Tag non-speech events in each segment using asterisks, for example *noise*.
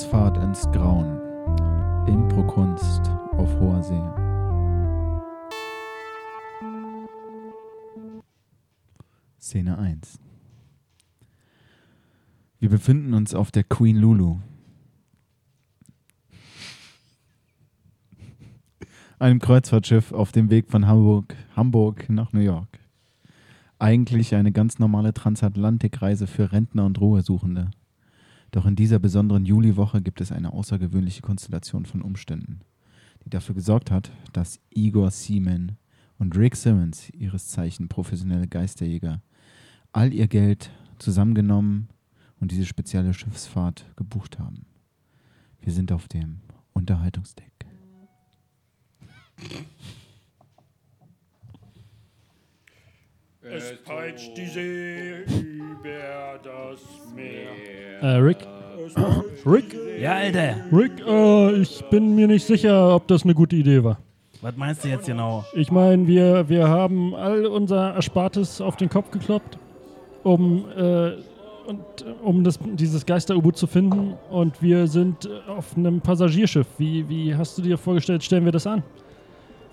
Kreuzfahrt ins Grauen. Improkunst auf hoher See. Szene 1. Wir befinden uns auf der Queen Lulu. Einem Kreuzfahrtschiff auf dem Weg von Hamburg, Hamburg nach New York. Eigentlich eine ganz normale Transatlantikreise für Rentner und Ruhesuchende. Doch in dieser besonderen Juliwoche gibt es eine außergewöhnliche Konstellation von Umständen, die dafür gesorgt hat, dass Igor Seaman und Rick Simmons, ihres Zeichen professionelle Geisterjäger, all ihr Geld zusammengenommen und diese spezielle Schiffsfahrt gebucht haben. Wir sind auf dem Unterhaltungsdeck. Es peitscht die See über das Meer. Äh, Rick? Rick? Ja, Alter. Rick, äh, ich bin mir nicht sicher, ob das eine gute Idee war. Was meinst du jetzt genau? Ich meine, wir, wir haben all unser Erspartes auf den Kopf gekloppt, um, äh, und, um das, dieses Geister-U-Boot zu finden. Und wir sind auf einem Passagierschiff. Wie, wie hast du dir vorgestellt, stellen wir das an?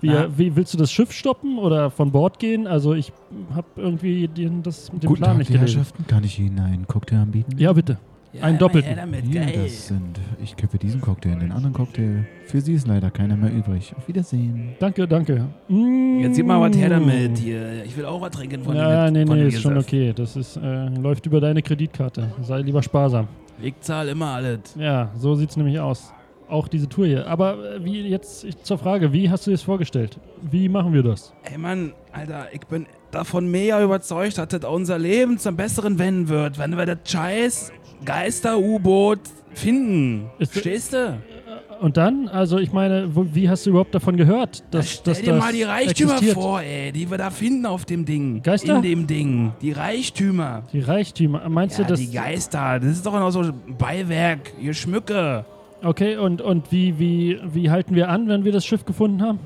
Wie, wie willst du das Schiff stoppen oder von Bord gehen? Also ich habe irgendwie den, das mit dem Guten Plan Tag, nicht gelesen. Herrschaften. Kann ich Ihnen einen Cocktail anbieten? Ja, bitte. Ja, Einen doppelten. geil. das sind. Ich kippe diesen Cocktail, den anderen Cocktail. Für Sie ist leider keiner mehr übrig. Auf Wiedersehen. Danke, danke. Mm. Jetzt gib mal was her damit hier. Ich will auch was trinken von Ja, dem nee, nee, dem ist schon okay. Das ist, äh, läuft über deine Kreditkarte. Sei lieber sparsam. Ich zahle immer alles. Ja, so sieht's nämlich aus. Auch diese Tour hier. Aber äh, wie jetzt zur Frage, wie hast du dir das vorgestellt? Wie machen wir das? Ey Mann, Alter, ich bin davon mega überzeugt, dass das unser Leben zum Besseren wenden wird, wenn wir das scheiß Geister-U-Boot finden. Ist- Verstehst du? Und dann, also ich meine, wie hast du überhaupt davon gehört, dass, Stell dass dir das mal die Reichtümer existiert? vor, ey, die wir da finden auf dem Ding. Geister? In dem Ding. Die Reichtümer. Die Reichtümer. Meinst Ja, du das? die Geister. Das ist doch noch so Beiwerk, ihr Schmücke. Okay, und, und wie, wie, wie halten wir an, wenn wir das Schiff gefunden haben?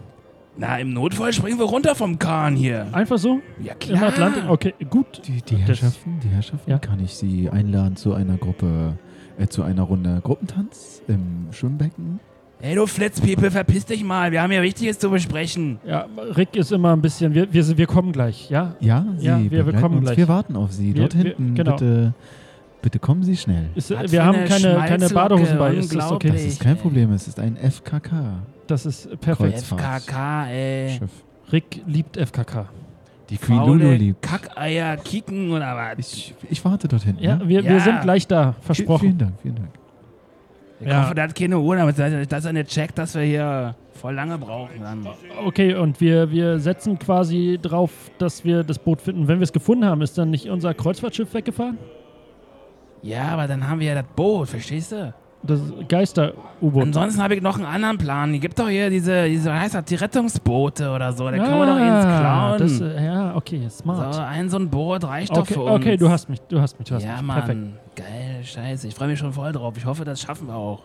Na, im Notfall springen wir runter vom Kahn hier. Einfach so? Ja, Im klar. Atlantik? Okay, gut. Die, die Herrschaften, die Herrschaften, Ja. kann ich Sie einladen zu einer Gruppe, äh, zu einer Runde Gruppentanz im Schwimmbecken? Hey, du Flitzpiepe, verpiss dich mal. Wir haben hier Wichtiges zu besprechen. Ja, Rick ist immer ein bisschen, wir, wir, sind- wir kommen gleich, ja? Ja, Sie Ja, wir- wir kommen uns. gleich. Wir warten auf Sie. Wir- Dort wir- hinten, genau. bitte, bitte kommen Sie schnell. Ist, wir haben eine keine, keine Badehosen bei. Ist das okay? Das ist kein Problem, es ist ein FKK. Das ist perfekt. Kreuzfahrt. FKK, ey. Schiff. Rick liebt FKK. Die Queen Faule Lulu liebt. Kackeier kicken oder was? Ich, ich warte dort hinten. Ja, ne? wir, wir Ja. sind gleich da, versprochen. Vielen Dank, vielen Dank. Ich Ja. hoffe, der hat keine Uhr, damit dass er nicht checkt, dass wir hier voll lange brauchen. Dann. Okay, und wir, wir setzen quasi drauf, dass wir das Boot finden. Wenn wir es gefunden haben, ist dann nicht unser Kreuzfahrtschiff weggefahren? Ja, aber dann haben wir ja das Boot, verstehst du? Das Geister-U-Boot. Ansonsten habe ich noch einen anderen Plan. Es gibt doch hier diese, diese heißt das, die Rettungsboote oder so. Da können wir doch ins klauen. Das, äh, ja, okay, smart. so, ein so ein Boot reicht doch okay, für uns. okay, du hast mich, du hast mich, du hast Ja, mich. Mann. Perfekt. Geil, scheiße. Ich freue mich schon voll drauf. Ich hoffe, das schaffen wir auch.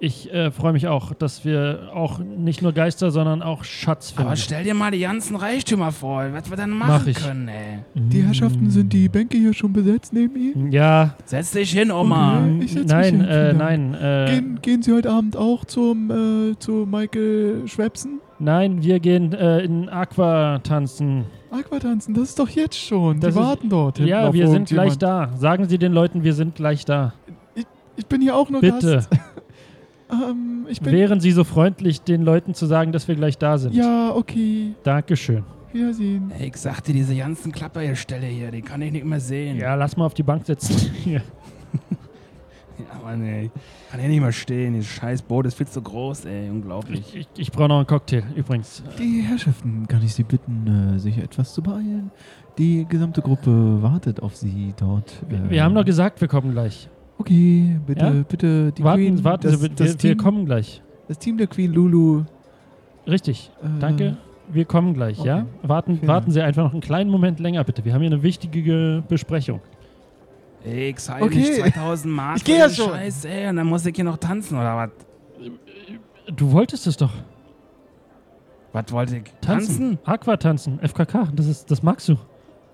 Ich äh, freue mich auch, dass wir auch nicht nur Geister, sondern auch Schatz finden. Aber stell dir mal die ganzen Reichtümer vor, was wir dann Mach machen ich. können, ey. Die Herrschaften, sind die Bänke hier schon besetzt neben Ihnen? ja, Setz dich hin, Oma. Okay. Ich setz mich nein, hin, äh, nein, äh, Gehen, gehen Sie heute Abend auch zum, äh, zu Michael Schwepsen? nein, wir gehen äh, in Aqua tanzen. Aquatanzen, das ist doch jetzt schon. Das die ist- warten dort. Ja, wir sind gleich da. Sagen Sie den Leuten, wir sind gleich da. Ich bin hier auch nur Bitte, Gast. *laughs* Ähm, ich bin. wären Sie so freundlich, den Leuten zu sagen, dass wir gleich da sind. Ja, okay. Dankeschön. Wiedersehen. Ey, ich sagte, diese ganzen Klapperstelle hier, die kann ich nicht mehr sehen. Ja, lass mal auf die Bank sitzen. *laughs* Ja, Mann, ey. Kann hier nicht mehr stehen. Dieses scheiß Boot ist viel zu groß, ey. Unglaublich. Ich, ich, ich brauche noch einen Cocktail, übrigens. Die Herrschaften, kann ich Sie bitten, äh, sich etwas zu beeilen? Die gesamte Gruppe wartet auf Sie dort. Wir, äh, wir haben doch gesagt, wir kommen gleich. Okay, bitte, Ja? bitte. Die warten Queen, warten das, Sie, wir, das, wir, Team, wir kommen gleich. das Team der Queen Lulu. Richtig, Äh, danke. Wir kommen gleich, ja? okay. Warten, Vielen warten. Sie einfach noch einen kleinen Moment länger, bitte. Wir haben hier eine wichtige Besprechung. Ich zahle Okay. nicht 2000 Mark. Ich geh für ja schon. Scheiß, ey. Und dann muss ich hier noch tanzen, oder was? Du wolltest es doch. Was wollte ich? Tanzen. Aquatanzen, FKK, das, ist, das magst du.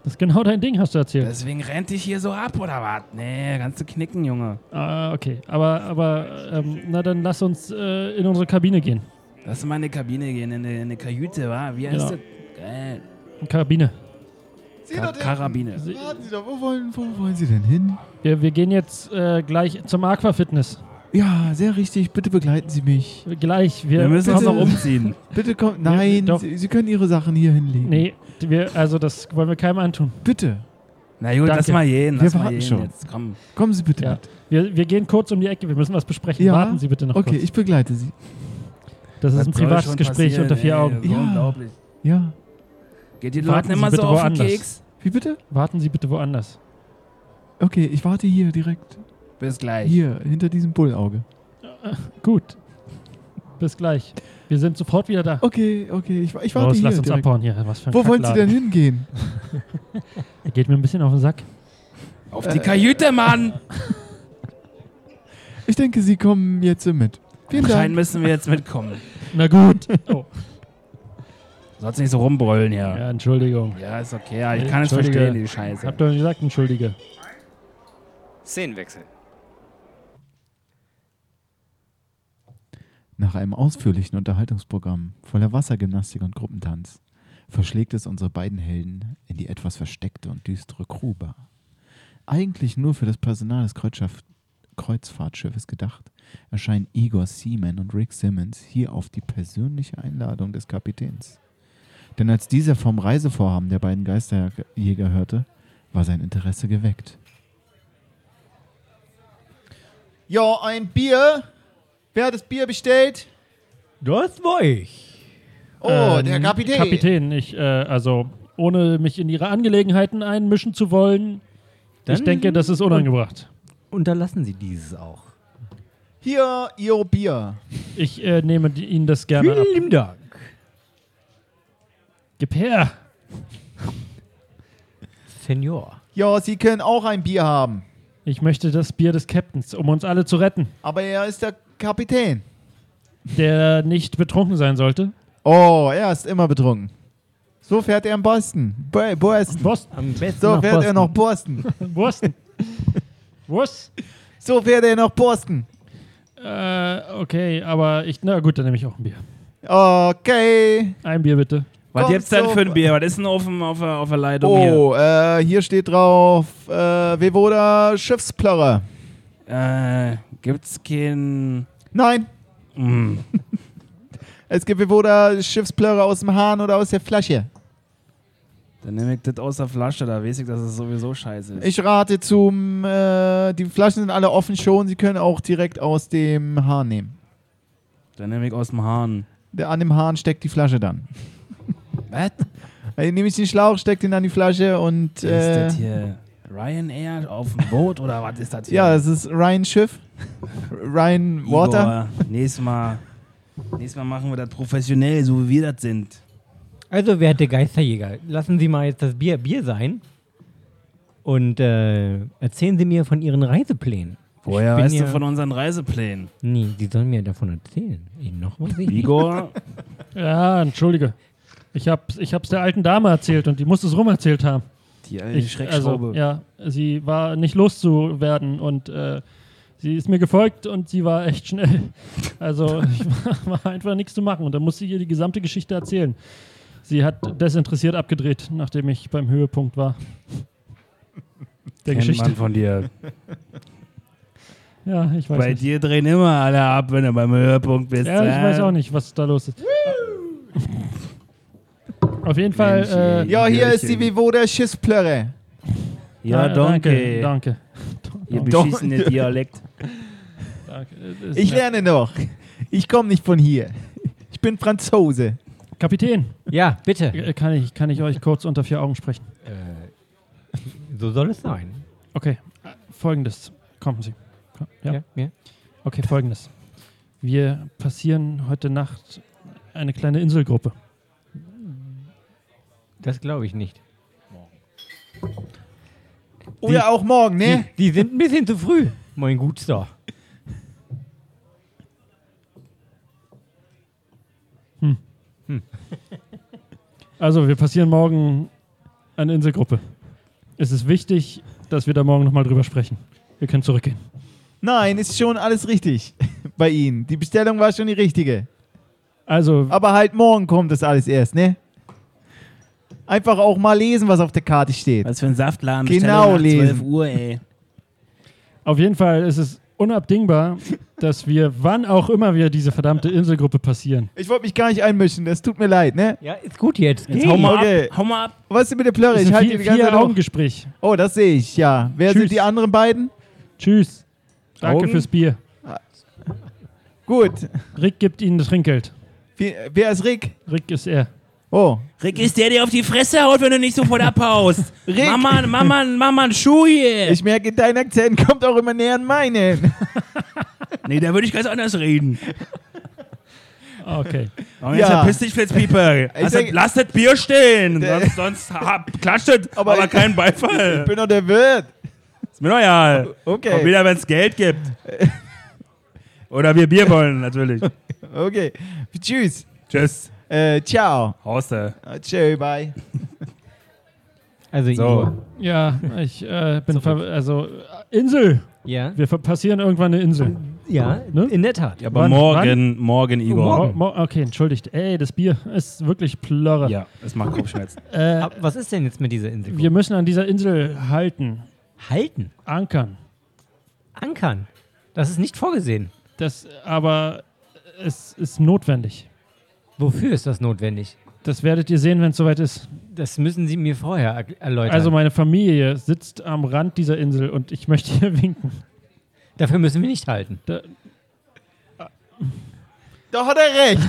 Das ist genau dein Ding, hast du erzählt. Deswegen rennt dich hier so ab, oder was? Nee, kannst du knicken, Junge. Ah, okay. Aber, aber ähm, na dann lass uns äh, in unsere Kabine gehen. Lass mal in eine Kabine gehen, in eine, in eine Kajüte, wa? Wie heißt Ja. das? Geil. Kabine. Sie Ka doch den- Karabine. Warten Sie doch, wo wollen, wo wollen Sie denn hin? Wir, wir gehen jetzt äh, gleich zum Aquafitness. Ja, sehr richtig. Bitte begleiten Sie mich. Gleich. Wir, Wir müssen uns noch umziehen. *laughs* Bitte kommen. Nein, doch. Sie, Sie können Ihre Sachen hier hinlegen. Nee, wir, also das wollen wir keinem antun. Bitte. Na gut, Danke. lass mal gehen. Wir Lass mal warten gehen schon. jetzt. Komm. Kommen Sie bitte Ja. mit. Wir, wir gehen kurz um die Ecke, wir müssen was besprechen. Ja? Warten Sie bitte noch Okay, kurz. ich begleite Sie. Das ist ein Was privates Gespräch passieren, unter vier ey? Augen. Ja. Unglaublich. Ja. Geht die Warten Leute Sie immer bitte so auf den woanders. Keks? Wie bitte? Warten Sie bitte woanders. Okay, ich warte hier direkt. Bis gleich. Hier, hinter diesem Bullauge. Gut. Bis gleich. Wir sind sofort wieder da. Okay, okay, ich, ich warte Los, hier lass uns direkt. abhauen hier. Was für ein Wo wollen Sie denn hingehen? *laughs* Er geht mir ein bisschen auf den Sack. Auf die Kajüte, Mann! *laughs* Ich denke, Sie kommen jetzt mit. Vielen Anscheinend Dank. müssen wir jetzt mitkommen. Na gut. *laughs* Oh. Sollst nicht so rumbrüllen hier. Ja, Entschuldigung. Ja, ist okay. Ja, ich kann es verstehen, die Scheiße. Hab doch gesagt, entschuldige. Szenenwechsel. Nach einem ausführlichen Unterhaltungsprogramm voller Wassergymnastik und Gruppentanz verschlägt es unsere beiden Helden in die etwas versteckte und düstere Crewbar. Eigentlich nur für das Personal des Kreuzfahrtschiffes gedacht, erscheinen Igor Seaman und Rick Simmons hier auf die persönliche Einladung des Kapitäns. Denn als dieser vom Reisevorhaben der beiden Geisterjäger hörte, war sein Interesse geweckt. Ja, ein Bier. Wer hat das Bier bestellt? Das war ich. Oh, Ähm, der Kapitän. Kapitän, ich, äh, also ohne mich in ihre Angelegenheiten einmischen zu wollen, ich Dann denke, das ist unangebracht. Unterlassen Sie dieses auch. Hier, Ihr Bier. Ich äh, nehme die, Ihnen das gerne ab. Vielen lieben Dank. Gib her. Senior. Ja, Sie können auch ein Bier haben. Ich möchte das Bier des Captains, um uns alle zu retten, Aber er ist der Kapitän. der nicht betrunken sein sollte. Oh, er ist immer betrunken. So fährt er in Boston. Bo Boston. Boston. Am besten So fährt er Boston. nach Boston. *laughs* Boston. Was? So fährt er nach Boston. Äh, okay, aber ich, na gut, dann nehme ich auch ein Bier. Okay. Ein Bier bitte. Was Kommt gibt's denn für ein Bier? Was ist denn auf, dem, auf, der, auf der Leitung hier? Oh, äh, hier steht drauf, äh, Wevoda Schiffsplörrer. Äh, gibt's kein... Nein, Mm. *laughs* es gibt Wevoda Schiffsplörrer aus dem Hahn oder aus der Flasche. Dann nehme ich das aus der Flasche, da weiß ich, dass es sowieso scheiße ist. Ich rate zum, äh, die Flaschen sind alle offen schon, Sie können auch direkt aus dem Hahn nehmen. Dann nehme ich aus dem Hahn. Der, an dem Hahn steckt die Flasche dann. Was? Dann *laughs* nehme ich den Schlauch, steckt ihn an die Flasche und, Ist äh, das hier Ryanair auf dem Boot oder was ist das *laughs* hier? ja, es ist Ryan Schiff. *laughs* Ryan Water. Igor, nächstes Mal, nächstes Mal machen wir das professionell, so wie wir das sind. Also, werte Geisterjäger, lassen Sie mal jetzt das Bier Bier sein und äh, erzählen Sie mir von Ihren Reiseplänen. Woher weißt ja- du von unseren Reiseplänen? Nee, Sie sollen mir davon erzählen. Ihnen noch was? ich- Igor, Ja, entschuldige. Ich hab's, ich hab's der alten Dame erzählt und die muss es rumerzählt haben. Die alte Ich, Schreckschraube. also, ja, sie war nicht loszuwerden und äh, sie ist mir gefolgt und sie war echt schnell. *laughs* Also ich war, *laughs* war einfach nichts zu machen und dann musste ich ihr die gesamte Geschichte erzählen. Sie hat desinteressiert abgedreht, nachdem ich beim Höhepunkt war. *laughs* Der Kennt Geschichte. man von dir. Ja, ich weiß Bei nicht. dir drehen immer alle ab, wenn du beim Höhepunkt bist. Ja, ich weiß auch nicht, was da los ist. Auf jeden Fall. Äh. Ja, hier ist die Bierchen. Wevoda Schiffsplörrer. Ja, äh, danke. Danke. Ihr beschissene Dialekt. Äh, Ich lerne noch. Ich komme nicht von hier. Ich bin Franzose. Kapitän, Ja, bitte. äh, kann ich, kann ich euch kurz unter vier Augen sprechen? Äh, so soll es sein. Okay, äh, folgendes. Kommen Sie. Ja. Ja, ja. Okay, folgendes. Wir passieren heute Nacht eine kleine Inselgruppe. Das glaube ich nicht. Oder auch morgen, ne? Die, die sind ein bisschen zu früh, mein Gutster. Also, wir passieren morgen eine Inselgruppe. Es ist wichtig, dass wir da morgen nochmal drüber sprechen. Wir können zurückgehen. Nein, ist schon alles richtig *laughs* bei Ihnen. Die Bestellung war schon die richtige. Also, Aber halt morgen kommt das alles erst, ne? Einfach auch mal lesen, was auf der Karte steht. Was für ein Saftladen. Genau nach 12 lesen. Uhr, ey. auf jeden Fall ist es unabdingbar, dass wir, wann auch immer wir diese verdammte Inselgruppe passieren. Ich wollte mich gar nicht einmischen, das tut mir leid, ne? Ja, ist gut jetzt. Jetzt hau mal Okay. ab. Hau mal ab. Was ist denn mit der Plörre? Ich halte die ganze Zeit. Augengespräch. Oh, das sehe ich, ja. Wer Tschüss. sind die anderen beiden? Tschüss. Danke Augen? fürs Bier. Gut. Rick gibt Ihnen das Trinkgeld. Wie, wer ist Rick? Rick ist er. Oh, Rick ist der, der auf die Fresse haut, wenn du nicht sofort abhaust. *laughs* Rick. Mal, mach mal einen Schuh hier. ich merke, dein Akzent kommt auch immer näher an meinen. *laughs* nee, da würde ich ganz anders reden. Okay. Und jetzt Ja. verpiss dich, Flitzpieper. Ich Lass, denk- das- lass das Bier stehen. Sonst, sonst hab, klatscht es, Aber aber, ich- kein Ich Beifall. bin doch der Wirt. Ist mir egal. Okay. Und wieder, wenn es Geld gibt. Oder wir Bier wollen, natürlich. *laughs* Okay. Tschüss. Tschüss. Äh, ciao. Hauste. Äh, Tschö, bye. *laughs* Also, So. Igor. Ja, ich äh, bin ver also Insel. Ja? Wir passieren irgendwann eine Insel. Ja, Ne? in der Tat. Ja, aber Wann- morgen, morgen, Igor. Mo mo okay, entschuldigt. Ey, das Bier ist wirklich plörre. Ja, es macht Kopfschmerzen. *laughs* Äh, was ist denn jetzt mit dieser Insel? wir müssen an dieser Insel halten, halten. ankern. Ankern. Das ist nicht vorgesehen. Das, aber es ist notwendig. Wofür ist das notwendig? Das werdet ihr sehen, wenn es soweit ist. Das müssen Sie mir vorher er- erläutern. Also meine Familie sitzt am Rand dieser Insel und ich möchte hier winken. Dafür müssen wir nicht halten. Da, Doch hat er recht. *laughs*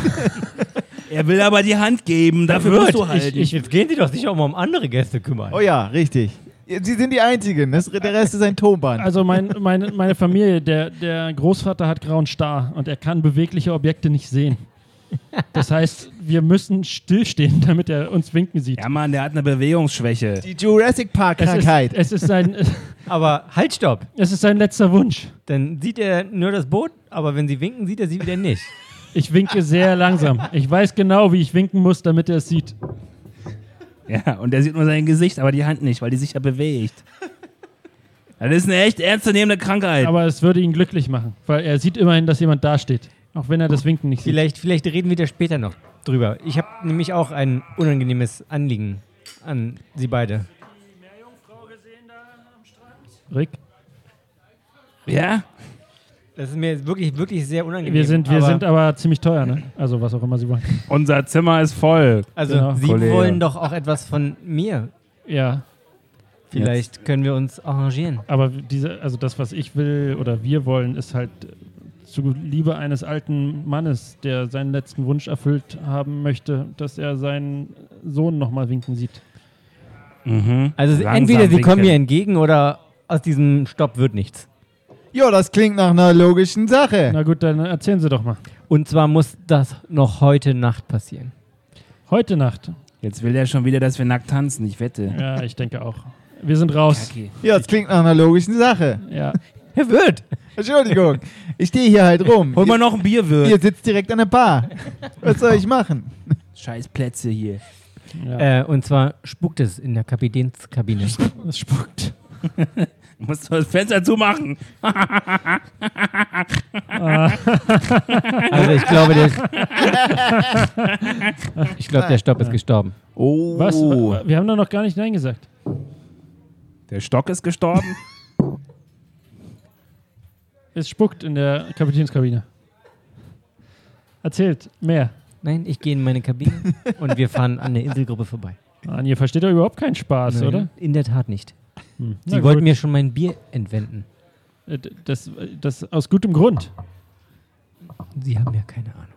Er will aber die Hand geben, dafür musst du halten. Ich, ich, jetzt gehen Sie doch sicher auch mal um andere Gäste kümmern. Oh ja, richtig. Sie sind die Einzigen. Das, der Rest ist ein Tonband. also mein, meine, meine Familie, der, der Großvater hat grauen Star und er kann bewegliche Objekte nicht sehen. Das heißt, wir müssen stillstehen, *laughs* damit er uns winken sieht. ja, Mann, der hat eine Bewegungsschwäche. Die Jurassic Park Es ist, es, ist sein, *laughs* Aber halt, stopp. es ist sein letzter Wunsch. Dann sieht er nur das Boot, aber wenn Sie winken, sieht er Sie wieder nicht. *laughs* Ich winke sehr langsam. Ich weiß genau, wie ich winken muss, damit er es sieht. Ja, und der sieht nur sein Gesicht, aber die Hand nicht, weil die sich ja bewegt. Das ist eine echt ernstzunehmende Krankheit. Aber es würde ihn glücklich machen, weil er sieht immerhin, dass jemand dasteht. Auch wenn er das Winken nicht sieht. Vielleicht, vielleicht reden wir da später noch drüber. Ich habe nämlich auch ein unangenehmes Anliegen an Sie beide. Rick, ja? Das ist mir wirklich, wirklich sehr unangenehm. wir sind, wir aber, sind aber ziemlich teuer, ne? Also was auch immer sie wollen. Unser Zimmer ist voll. Also, Genau. Sie Kollege. wollen doch auch etwas von mir. Ja, Vielleicht können wir uns arrangieren. aber diese, also das, was ich will oder wir wollen, ist halt zu Liebe eines alten Mannes, der seinen letzten Wunsch erfüllt haben möchte, dass er seinen Sohn nochmal winken sieht. Mhm. Also Langsam entweder Sie kommen winken. mir entgegen oder aus diesem Stopp wird nichts. Jo, das klingt nach einer logischen Sache. Na gut, dann erzählen Sie doch mal. Und zwar muss das noch heute Nacht passieren. Heute Nacht. Jetzt will er schon wieder, dass wir nackt tanzen, ich wette. Ja, ich denke auch. Wir sind raus. Kacke. Ja, das klingt nach einer logischen Sache. Ja. Herr Wirt! Entschuldigung. Ich stehe hier halt rum. Hol mal noch ein Bier, Ihr Wirt. sitzt direkt an der Bar. Was soll ich machen? Scheiß Plätze hier. ja. Äh, und zwar spuckt es in der Kapitänskabine. Es spuckt. Du *laughs* musst das Fenster zumachen. *laughs* Also ich glaube, der, *laughs* ich glaube, der Stopp ist gestorben. Oh. Was? Wir haben da noch gar nicht Nein gesagt. Der Stock ist gestorben. Es spuckt in der Kapitänskabine. Erzählt mehr. Nein, ich gehe in meine Kabine *laughs* und wir fahren an der Inselgruppe vorbei. Mann, ihr versteht doch überhaupt keinen Spaß, Nein, oder? In der Tat nicht. Hm. Sie Na wollten gut. mir schon mein Bier entwenden. Äh, Das, das aus gutem Grund. Sie haben ja keine Ahnung.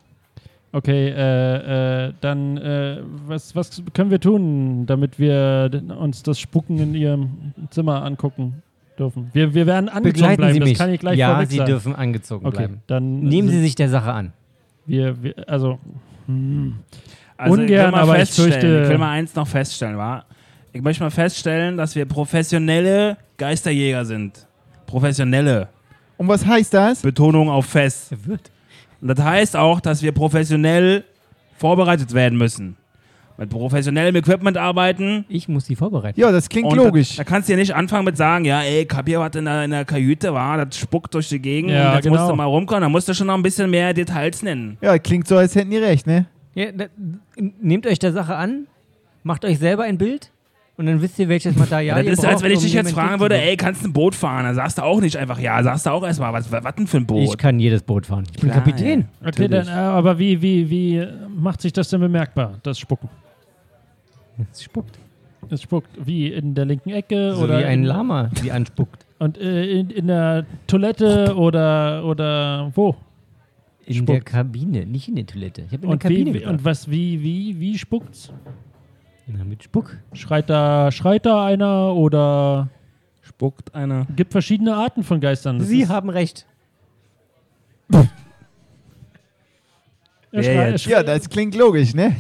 Okay, äh, äh, dann äh, was, was können wir tun, damit wir uns das Spucken in Ihrem Zimmer angucken dürfen? Wir, wir werden angezogen Begleiten bleiben, Sie das mich. kann ich gleich ja, Sie sagen. dürfen angezogen Okay, bleiben. dann Nehmen Sie sich der Sache an. wir, wir also hm. Also Ungern, ich aber ich feststellen, fürchte- ich will mal eins noch feststellen, wa? Ich möchte mal feststellen, dass wir professionelle Geisterjäger sind. Professionelle. Und was heißt das? Betonung auf fest. Und das heißt auch, dass wir professionell vorbereitet werden müssen. Mit professionellem Equipment arbeiten. Ich muss die vorbereiten. Ja, das klingt Und logisch. Da, da kannst du ja nicht anfangen mit sagen, ja, ey, ich hab hier was in der, in der Kajüte, war, das spuckt durch die Gegend Ja, jetzt genau. musst du mal rumkommen. Da musst du schon noch ein bisschen mehr Details nennen. ja, klingt so, als hätten die recht, ne? Ja, da, nehmt euch der Sache an, macht euch selber ein Bild und dann wisst ihr, welches Material das ihr ist, braucht, als wenn ich um dich jetzt fragen würde, ey, kannst du ein Boot fahren? Dann sagst du auch nicht einfach, ja, sagst du auch erstmal, was, was denn für ein Boot? Ich kann jedes Boot fahren. Ich bin Klar, Kapitän. ja. Okay, dann, äh, aber wie, wie, wie macht sich das denn bemerkbar, das Spucken? Es spuckt. Es spuckt wie in der linken Ecke So oder wie ein in, Lama, die anspuckt. Und äh, in, in der Toilette oder, oder wo? In Spuckt. der Kabine, nicht in der Toilette. Ich habe in Und, der Kabine wie, und was, wie, wie, wie spuckt's? Na, mit Spuck. Schreit da, schreit da einer oder Spuckt einer. gibt verschiedene Arten von Geistern? Das Sie haben recht. *laughs* er er Ja, das klingt logisch, ne?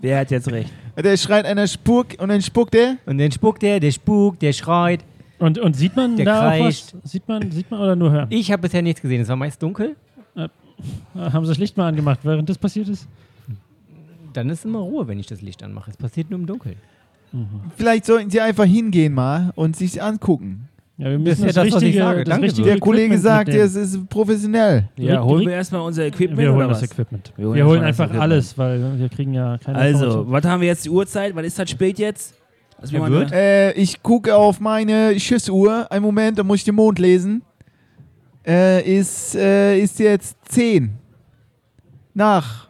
Wer hat jetzt recht? Der schreit einer Spuk und dann spuckt er. Und dann spuckt der, der spukt, der schreit. Und, und sieht man Der da auch kreischt. was? Sieht man, sieht man oder nur hören? Ich habe bisher nichts gesehen. Es war meist dunkel. Äh, Haben sie das Licht mal angemacht, während das passiert ist? Dann ist immer Ruhe, wenn ich das Licht anmache. Es passiert nur im Dunkeln. Vielleicht sollten sie einfach hingehen mal und sich angucken. Ja, wir Das müssen ist ja das, was ich sage. Danke, richtige Der Kollege sagt, es ist professionell. Ja, holen wir erstmal unser Equipment Wir holen oder das was? Equipment. Wir holen Wir holen das einfach Equipment. alles, weil wir kriegen ja keine Also, was haben wir jetzt die Uhrzeit? Was ist das spät jetzt? Er mal wird? Äh, ich gucke auf meine Schissuhr. Einen Moment, da muss ich den Mond lesen. Äh, ist, äh, ist jetzt 10. Nach.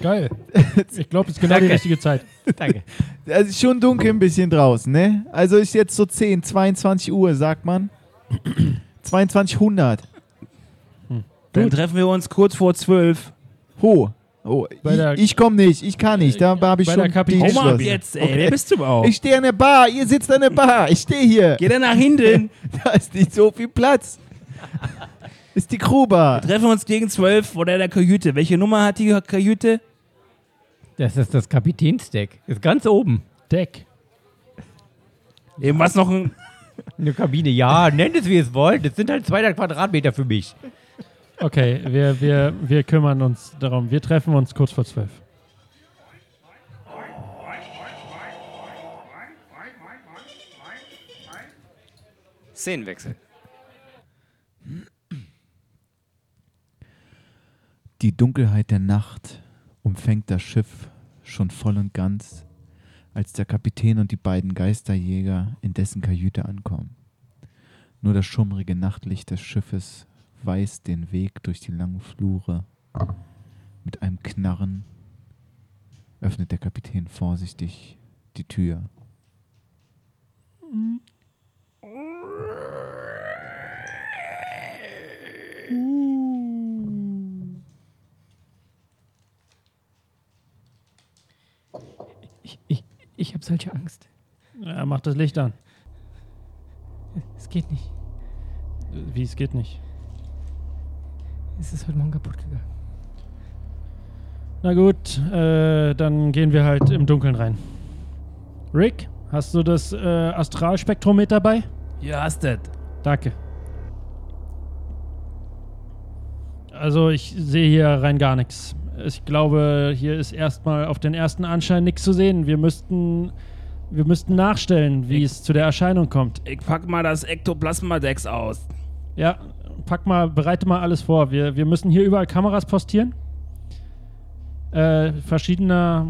Geil. *laughs* Ich glaube, es ist genau die Danke. richtige Zeit. *laughs* Danke. Es ist schon dunkel ein bisschen draußen, ne? Also ist jetzt so 10, 22 Uhr, sagt man. *clears throat* 2200. Dann treffen wir uns kurz vor zwölf. Ho. Oh, ich ich komme nicht, ich kann nicht. Da habe ich Bei schon der Kapitän- die Hau mal ab jetzt, ey. Wer bist du überhaupt? Ich stehe an der Bar, ihr sitzt an der Bar, ich stehe hier. Geh dann nach hinten. *laughs* Da ist nicht so viel Platz. Ist die treffen wir uns gegen zwölf vor der Kajüte. Welche Nummer hat die Kajüte? Das ist das Kapitänsdeck. Ist ganz oben. Deck. Eben was noch ein. Eine Kabine. Ja, nennt es wie ihr es wollt. Das sind halt 200 Quadratmeter für mich. Okay, wir, wir, wir kümmern uns darum. Wir treffen uns kurz vor zwölf. Szenenwechsel. Die Dunkelheit der Nacht umfängt das Schiff schon voll und ganz, als der Kapitän und die beiden Geisterjäger in dessen Kajüte ankommen. Nur das schummrige Nachtlicht des Schiffes weist den Weg durch die langen Flure. Mit einem Knarren öffnet der Kapitän vorsichtig die Tür. Ich, ich, ich habe solche Angst. Er macht das Licht an. Es geht nicht. Wie, es geht nicht. Es ist heute Morgen kaputt gegangen. Na gut, äh, dann gehen wir halt im Dunkeln rein. Rick, hast du das äh, Astralspektrum mit dabei? Ja, hast das. Danke. Also ich sehe hier rein gar nichts. Ich glaube, hier ist erstmal auf den ersten Anschein nichts zu sehen. Wir müssten, wir müssten nachstellen, wie es zu der Erscheinung kommt. Ich pack mal das Ektoplasma-Dex aus. Ja, pack mal, bereite mal alles vor. Wir, wir müssen hier überall Kameras postieren. Äh, verschiedener.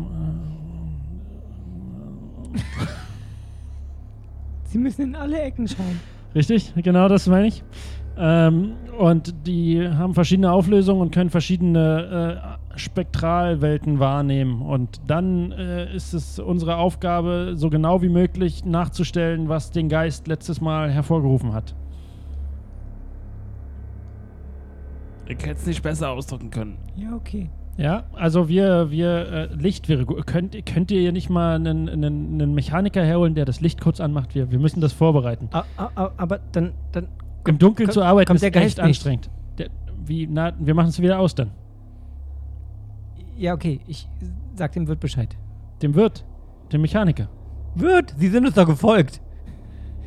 Sie müssen in alle Ecken schauen. Richtig, genau das meine ich. Ähm, und die haben verschiedene Auflösungen und können verschiedene äh, Spektralwelten wahrnehmen. Und dann äh, ist es unsere Aufgabe, so genau wie möglich nachzustellen, was den Geist letztes Mal hervorgerufen hat. Ich hätte es nicht besser ausdrücken können. Ja, okay. Ja, also wir, wir, äh, Licht wäre gut. Könnt, könnt ihr hier nicht mal einen, einen, einen Mechaniker herholen, der das Licht kurz anmacht? Wir, wir müssen das vorbereiten. A, a, a, aber dann, dann Im Dunkeln kommt- zu arbeiten kommt ist der Geist echt nicht. anstrengend. Der, wie, na, wir machen es wieder aus dann. Ja, okay. Ich sag dem Wirt Bescheid. Dem Wirt, dem Mechaniker. Wirt, Sie sind uns doch gefolgt.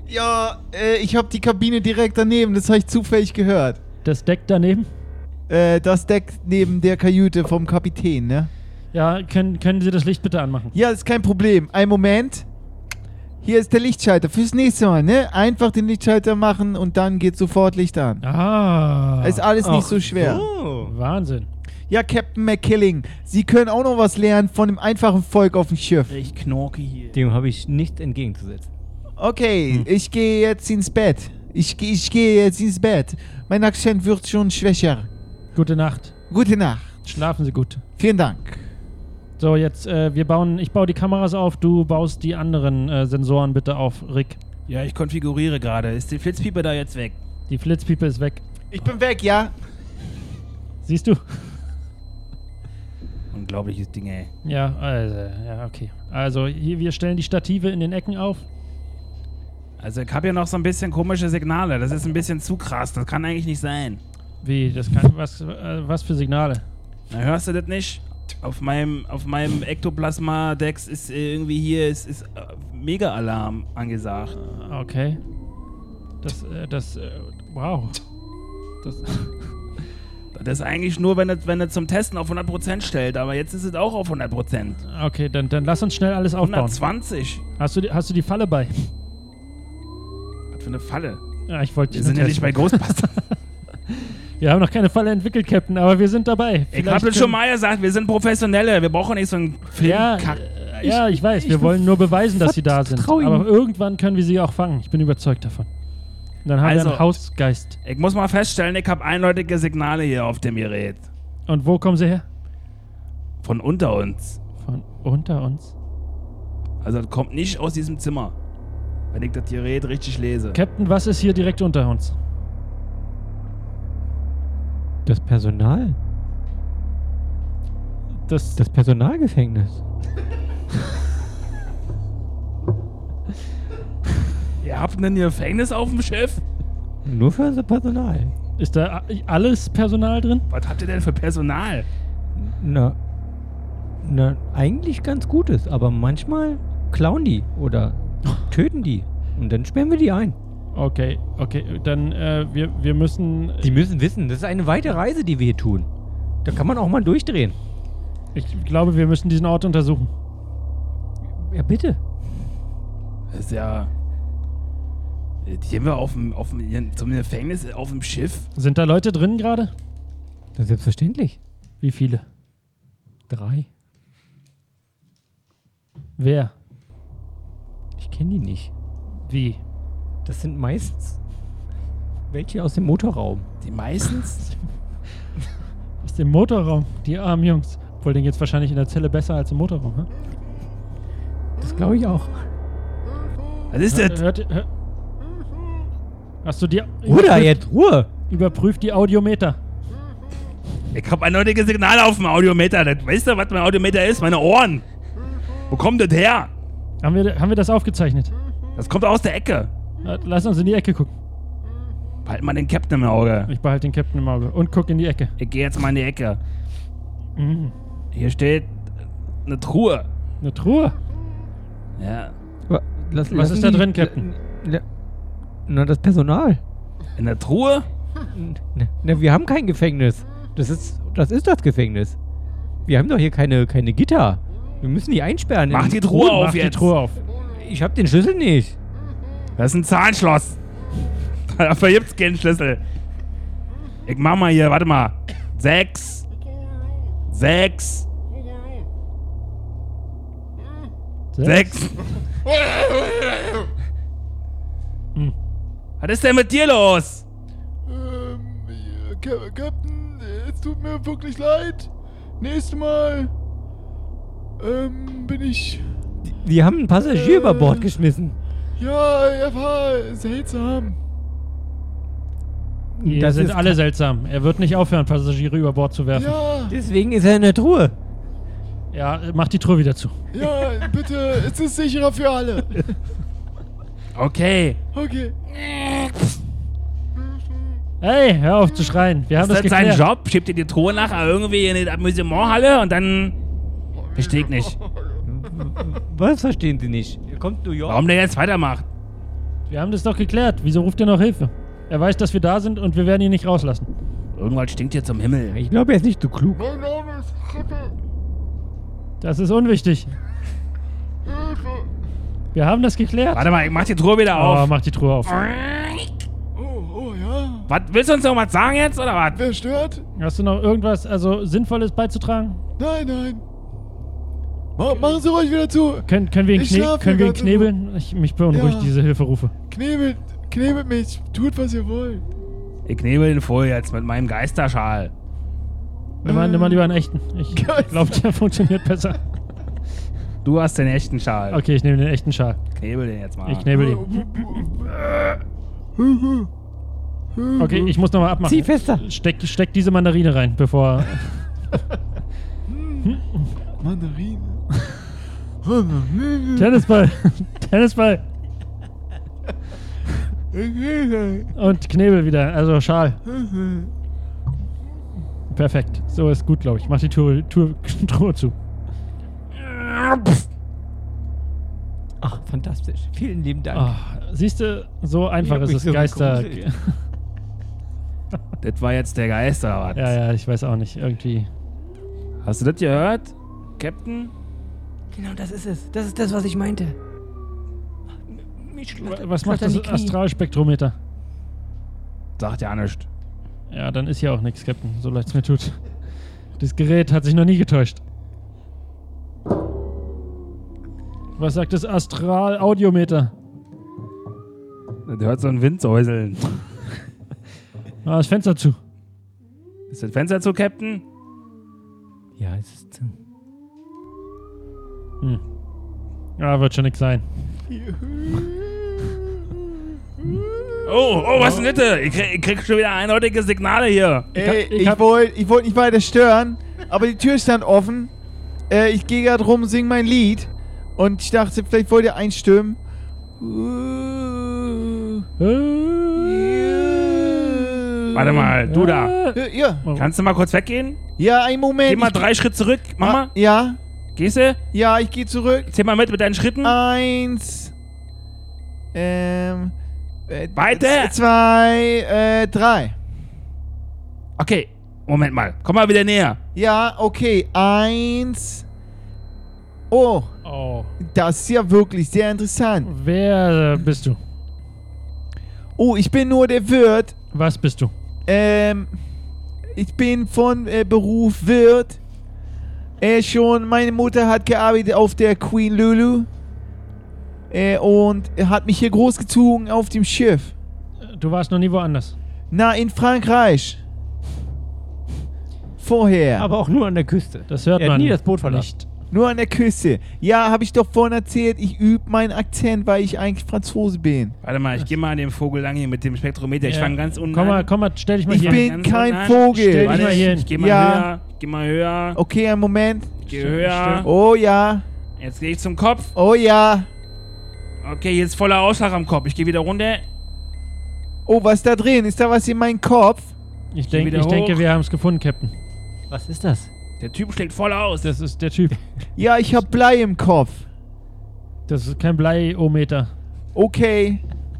Ja, äh, ich habe die Kabine direkt daneben, das habe ich zufällig gehört. Das Deck daneben? Äh, das Deck neben der Kajüte vom Kapitän, ne? Ja, können, können Sie das Licht bitte anmachen? Ja, ist kein Problem. Ein Moment. Hier ist der Lichtschalter fürs nächste Mal, ne? Einfach den Lichtschalter machen und dann geht sofort Licht an. Ah. Ist alles nicht so schwer. So. Wahnsinn. Ja, Captain McKilling, Sie können auch noch was lernen von dem einfachen Volk auf dem Schiff. Ich knorke hier. Dem habe ich nichts entgegenzusetzen. Okay, ich gehe jetzt ins Bett. Ich, ich gehe jetzt ins Bett. Mein Akzent wird schon schwächer. Gute Nacht. Gute Nacht. Schlafen Sie gut. Vielen Dank. So, jetzt, äh, wir bauen, ich baue die Kameras auf, du baust die anderen äh, Sensoren bitte auf, Rick. Ja, ich konfiguriere gerade. Ist die Flitzpiepe da jetzt weg? Die Flitzpiepe ist weg. Ich bin weg, ja? Siehst du? Unglaubliches Ding, ey. Ja, also, ja, okay. Also, hier, wir stellen die Stative in den Ecken auf. Also ich habe hier noch so ein bisschen komische Signale. Das ist ein bisschen zu krass. Das kann eigentlich nicht sein. Wie, das kann, was, äh, was für Signale? Na, hörst du das nicht? Auf meinem, auf meinem Ektoplasma-Dex ist irgendwie hier ist, ist äh, Mega-Alarm angesagt. Okay. Das, äh, das, äh, wow. Das, Das ist eigentlich nur, wenn es wenn zum Testen auf 100% stellt. Aber jetzt ist es auch auf 100%. okay, dann, dann lass uns schnell alles aufbauen. 120. Hast du, die- hast du die Falle bei? Was für eine Falle. Ja, ich wollte Wir sind ja nicht bei Ghostbusters. *laughs* *laughs* Wir haben noch keine Falle entwickelt, Captain, aber wir sind dabei. ich Vielleicht habe das können- schon mal gesagt. Wir sind Professionelle. Wir brauchen nicht so einen Film. Ja, äh, ja, ich weiß. Wir ich wollen nur beweisen, dass sie da sind. Aber irgendwann können wir sie auch fangen. Ich bin überzeugt davon. Dann haben wir Also- einen Hausgeist. Ich muss mal feststellen, ich habe eindeutige Signale hier auf dem Gerät. Und wo kommen sie her? Von unter uns. Von unter uns. Also das kommt nicht aus diesem Zimmer. Wenn ich das Gerät richtig lese. Captain, was ist hier direkt unter uns? Das Personal. Das, Das Personalgefängnis. *laughs* Ihr habt ein Gefängnis auf dem Schiff? Nur für unser Personal. ist da alles Personal drin? Was habt ihr denn für Personal? Na, na, eigentlich ganz Gutes, aber manchmal klauen die oder *laughs* töten die. Und dann sperren wir die ein. Okay, okay. Dann, äh, wir, wir müssen. Die müssen wissen, das ist eine weite Reise, die wir hier tun. Da kann man auch mal durchdrehen. Ich glaube, wir müssen diesen Ort untersuchen. Ja, bitte. Das ist ja. Hier haben wir auf dem, auf dem, zum Gefängnis auf dem Schiff. Sind da Leute drin gerade? Ist selbstverständlich. Wie viele? Drei. Wer? Ich kenne die nicht. Wie? Das sind meistens welche aus dem Motorraum. Die meistens? *laughs* Aus dem Motorraum. Die armen Jungs. Obwohl, denen geht's wahrscheinlich in der Zelle besser als im Motorraum. Hm? Das glaube ich auch. Was ist das? Hört, hört, hast du die. Ruhe da überprüft- jetzt, Ruhe! Überprüft die Audiometer. Ich hab eindeutige Signale auf dem Audiometer. Das, weißt du, was mein Audiometer ist? Meine Ohren. Wo kommt das her? Haben wir, haben wir das aufgezeichnet? Das kommt aus der Ecke. Äh, Lass uns in die Ecke gucken. Halt mal den Captain im Auge. Ich behalte den Captain im Auge. Und guck in die Ecke. Ich gehe jetzt mal in die Ecke. Mhm. Hier steht eine Truhe. Eine Truhe. Ja. Was lassen ist da drin, Captain? Na, na, das Personal. In der Truhe? Na, na, wir haben kein Gefängnis. Das ist, das ist das Gefängnis. Wir haben doch hier keine, keine Gitter. Wir müssen die einsperren. Mach in die Truhe Truhen. auf Mach die jetzt. Truhe auf. Ich hab den Schlüssel nicht. Das ist ein Zahnschloss. *laughs* Dafür gibt's keinen Schlüssel. Ich mach mal hier, warte mal. Sechs. Sechs. Sechs. *laughs* Hm. Was ist denn mit dir los? Ähm, ja, Captain, es tut mir wirklich leid. Nächstes Mal ähm, bin ich. Wir haben einen Passagier Äh. über Bord geschmissen. Ja, er war seltsam. Hier Das sind ist alle seltsam. Er wird nicht aufhören, Passagiere über Bord zu werfen. Ja, Deswegen ist er in der Truhe. Ja, mach die Truhe wieder zu. ja, bitte, es ist sicherer für alle. *laughs* Okay. Okay. Hey, hör auf zu schreien. Wir haben Ist das das sein. Job? Schiebt ihr die Truhe nachher irgendwie in die Amüsementhalle und dann... Verstehe ich nicht. Was verstehen Sie nicht? Er kommt New York. Warum der jetzt weitermacht? Wir haben das doch geklärt. Wieso ruft er noch Hilfe? Er weiß, dass wir da sind und wir werden ihn nicht rauslassen. Irgendwas stinkt hier zum Himmel. Ich glaube, er ist nicht so klug. Mein Name ist Rippe. Das ist unwichtig. Wir haben das geklärt. Warte mal, ich mach die Truhe wieder Oh, auf. mach die Truhe auf. Oh, oh ja. Was, willst du uns noch was sagen jetzt, oder was? Wer stört? Hast du noch irgendwas also Sinnvolles beizutragen? Nein, nein. Ma machen Sie ruhig wieder zu. Können, können wir ihn, Ich kne können wir ihn knebeln? Ich, mich beunruhigt Ja. diese Hilferufe. Knebelt, knebelt mich. Tut, was ihr wollt. Ich knebel den voll jetzt mit meinem Geisterschal. Nimm mal, nimm mal lieber einen echten. Ich glaube, der *laughs* funktioniert besser. Du hast den echten Schal. Okay, ich nehme den echten Schal. Knebel den jetzt mal. Ich knebel ihn. Okay, ich muss nochmal abmachen. Zieh fester. Steck, steck diese Mandarine rein, bevor. *laughs* Mandarine. *laughs* Tennisball! *laughs* Tennisball! Und Knebel wieder, also Schal. Perfekt. So ist gut, glaube ich. Mach die Truhe, Truhe, Truhe zu. Ach, fantastisch. Vielen lieben Dank. Siehst du, so einfach ist es so Geister. *laughs* Das war jetzt der Geist, oder was? Ja, ja, ich weiß auch nicht. Irgendwie. Hast du das gehört, Captain? Genau, das ist es. Das ist das, was ich meinte. Mich Was macht das. Astralspektrometer? Sagt ja nichts. Ja, dann ist hier auch nichts, Captain. So leid es mir tut. Das Gerät hat sich noch nie getäuscht. Was sagt das Astral-Audiometer? Das hört so ein Wind säuseln. *laughs* Ah, das Fenster zu. Ist das Fenster zu, Captain? Ja, es ist zu. Hm. Ja, wird schon nix sein. *laughs* Oh, oh, was denn bitte? Ich krieg, ich krieg schon wieder eindeutige Signale hier. Ey, ich ich, hab- wollte ich wollt nicht weiter stören, aber die Tür stand offen. Äh, ich gehe gerade rum, sing mein Lied. Und ich dachte, vielleicht wollt ihr einstimmen. Warte mal, du da. Äh, Ja, Kannst du mal kurz weggehen? ja, einen Moment. Geh mal Ich- drei Schritte zurück. Mach Ah, mal. Ja, Gehst du? ja, ich gehe zurück. Zähl mal mit mit deinen Schritten. Eins. Ähm. Äh, Weiter. Zwei, äh, drei. Okay, Moment mal. Komm mal wieder näher. Ja, okay. Eins. Oh, Oh. das ist ja wirklich sehr interessant. Wer äh, bist du? Oh, ich bin nur der Wirt. Was bist du? Ähm, ich bin von äh, Beruf Wirt. Äh, schon, meine Mutter hat gearbeitet auf der Queen Lulu. Äh, und hat mich hier großgezogen auf dem Schiff. Du warst noch nie woanders. Na, in Frankreich. Vorher. Aber auch nur an der Küste. Das hört Er hat man nie das Boot verlassen. Nur an der Küste. Ja, habe ich doch vorhin erzählt, ich übe meinen Akzent, weil ich eigentlich Franzose bin. Warte mal, ich geh mal an dem Vogel lang hier mit dem Spektrometer. Ich Ja. fang ganz unten Komm mal, an. komm mal, stell dich mal Ich hier. bin Ganz kein unten an. Vogel. Stell dich Warte, mal hier hin. Ich geh mal Ja. höher. Geh mal höher. Okay, einen Moment. Geh höher. Oh ja. Jetzt gehe ich zum Kopf. Oh ja. Okay, jetzt voller Ausschlag am Kopf. Ich gehe wieder runter. Oh, was ist da drin? Ist da was in meinem Kopf? Ich, denk, ich denke, wir haben es gefunden, Captain. Was ist das? Der Typ schlägt voll aus. Das ist der Typ. Ja, ich hab Blei im Kopf. Das ist kein Bleiometer. Okay.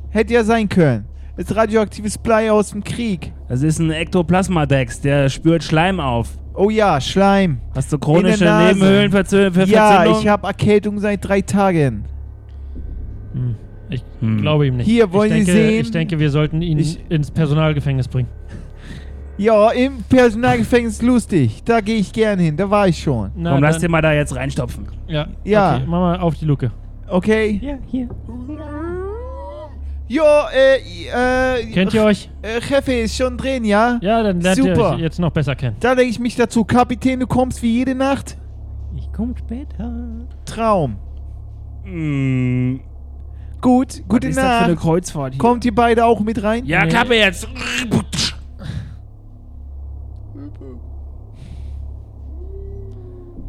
Hätte ja sein können. Das ist radioaktives Blei aus dem Krieg. Das ist ein Ektoplasmadex. Der spürt Schleim auf. Oh ja, Schleim. Hast du chronische. Nebenhöhlenverzögerung? Ja, ich hab Erkältung seit drei Tagen. Hm. Ich Hm. glaube ihm nicht. Hier, wollen ich Sie denke, sehen? Ich denke, wir sollten ihn Ich- ins Personalgefängnis bringen. Ja, im Personalgefängnis lustig. Da gehe ich gern hin. Da war ich schon. Na, Komm, lass den mal da jetzt reinstopfen. Ja. Ja. Okay, mach mal auf die Luke. Okay? Ja, hier. Ja, äh, äh. Kennt ihr euch? Äh, Chefe ist schon drin, ja? Ja, dann lernt ihr Super. euch jetzt noch besser kennen. Da lege ich mich dazu. Kapitän, du kommst wie jede Nacht? Ich komm später. Traum. Hm. Gut, gute Was ist das für eine Nacht. Kreuzfahrt hier? Kommt ihr beide auch mit rein? Ja, Nee. Klappe jetzt.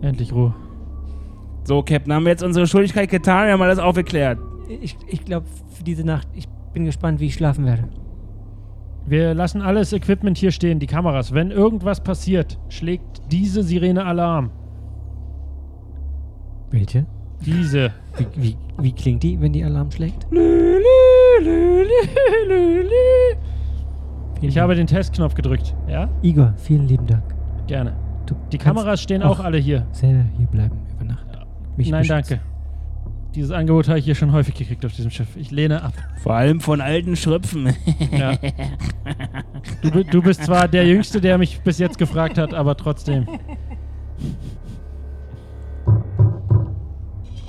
Endlich Ruhe. So, Captain, haben wir jetzt unsere Schuldigkeit getan? Wir haben alles aufgeklärt. Ich, ich glaube, für diese Nacht, ich bin gespannt, wie ich schlafen werde. Wir lassen alles Equipment hier stehen, die Kameras. Wenn irgendwas passiert, schlägt diese Sirene Alarm. Welche? Diese. Wie, wie, wie klingt die, wenn die Alarm schlägt? Ich habe den Testknopf gedrückt. Ja? Igor, vielen lieben Dank. Gerne. Du Die Kameras stehen auch auch alle hier. selber hier bleiben über mich Nein, beschützt. danke. Dieses Angebot habe ich hier schon häufig gekriegt auf diesem Schiff. Ich lehne ab. Vor allem von alten Schröpfen. Ja. Du, du bist zwar der Jüngste, der mich bis jetzt gefragt hat, aber trotzdem.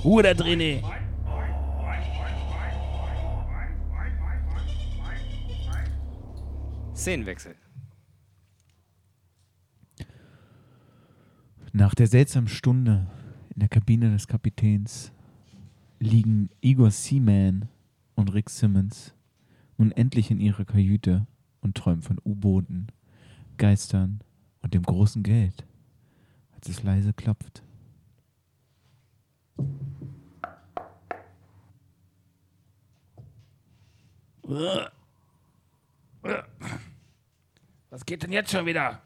Ruhe da drin. Szenenwechsel. Nach der seltsamen Stunde in der Kabine des Kapitäns liegen Igor Seaman und Rick Simmons nun endlich in ihrer Kajüte und träumen von U-Booten, Geistern und dem großen Geld, als es leise klopft. Was geht denn jetzt schon wieder?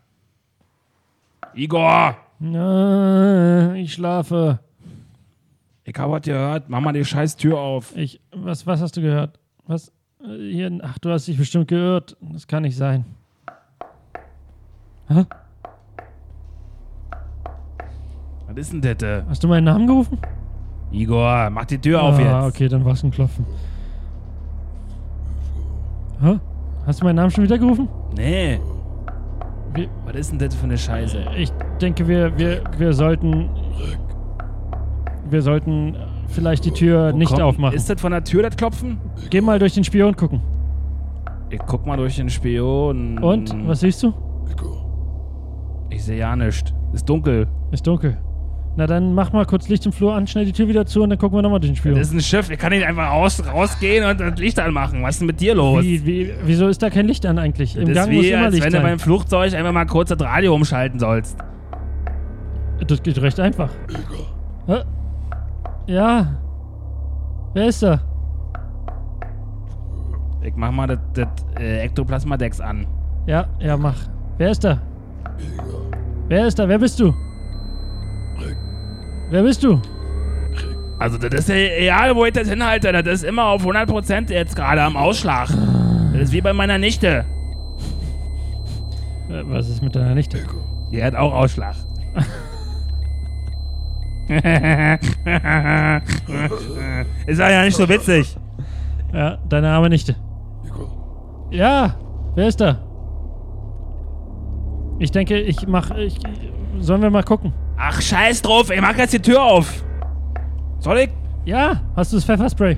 Igor! Na, ich schlafe. Ich hab was gehört. Mach mal die scheiß Tür auf. Ich, was, was hast du gehört? Was? Äh, Hier, ach, du hast dich bestimmt geirrt. Das kann nicht sein. Hä? Was ist denn das? äh? Hast du meinen Namen gerufen? Igor, mach die Tür auf ah, jetzt. okay, dann war es ein Klopfen. Hä? Hast du meinen Namen schon wieder gerufen? Nee. Wie- Was ist denn das für eine Scheiße? Ich denke, wir, wir, wir sollten. Wir sollten vielleicht die Tür nicht Komm, aufmachen. Ist das von der Tür das Klopfen? Geh mal durch den Spion gucken. Ich guck mal durch den Spion. Und? Was siehst du? Ich sehe ja nichts. Ist dunkel. Ist dunkel. Na dann mach mal kurz Licht im Flur an, schnell die Tür wieder zu und dann gucken wir nochmal durch den Spion. Das ist ein Schiff. Ich kann nicht einfach raus, rausgehen und das Licht anmachen. Was ist denn mit dir los? Wie, wie, wieso ist da kein Licht an eigentlich? Im das Gang ist muss wie, immer als Licht wenn du sein. beim Flugzeug einfach mal kurz das Radio umschalten sollst. Das geht recht einfach. Hä? Ja. Wer ist da? Ich mach mal das, das äh, Ektoplasma-Dex an. Ja, ja, mach. Wer ist da? Wer ist da? Wer bist du? Wer bist du? Also das ist ja egal, wo ich das hinhalte. Das ist immer auf 100% jetzt gerade am Ausschlag. Das ist wie bei meiner Nichte. Was ist mit deiner Nichte? Die hat auch Ausschlag. *laughs* ist ja nicht so witzig. Ja, deine arme Nichte. Ja, wer ist da? Ich denke, ich mach. Ich, sollen wir mal gucken? Ach, scheiß drauf. Ich mach jetzt die Tür auf. Soll ich? Ja, hast du das Pfefferspray?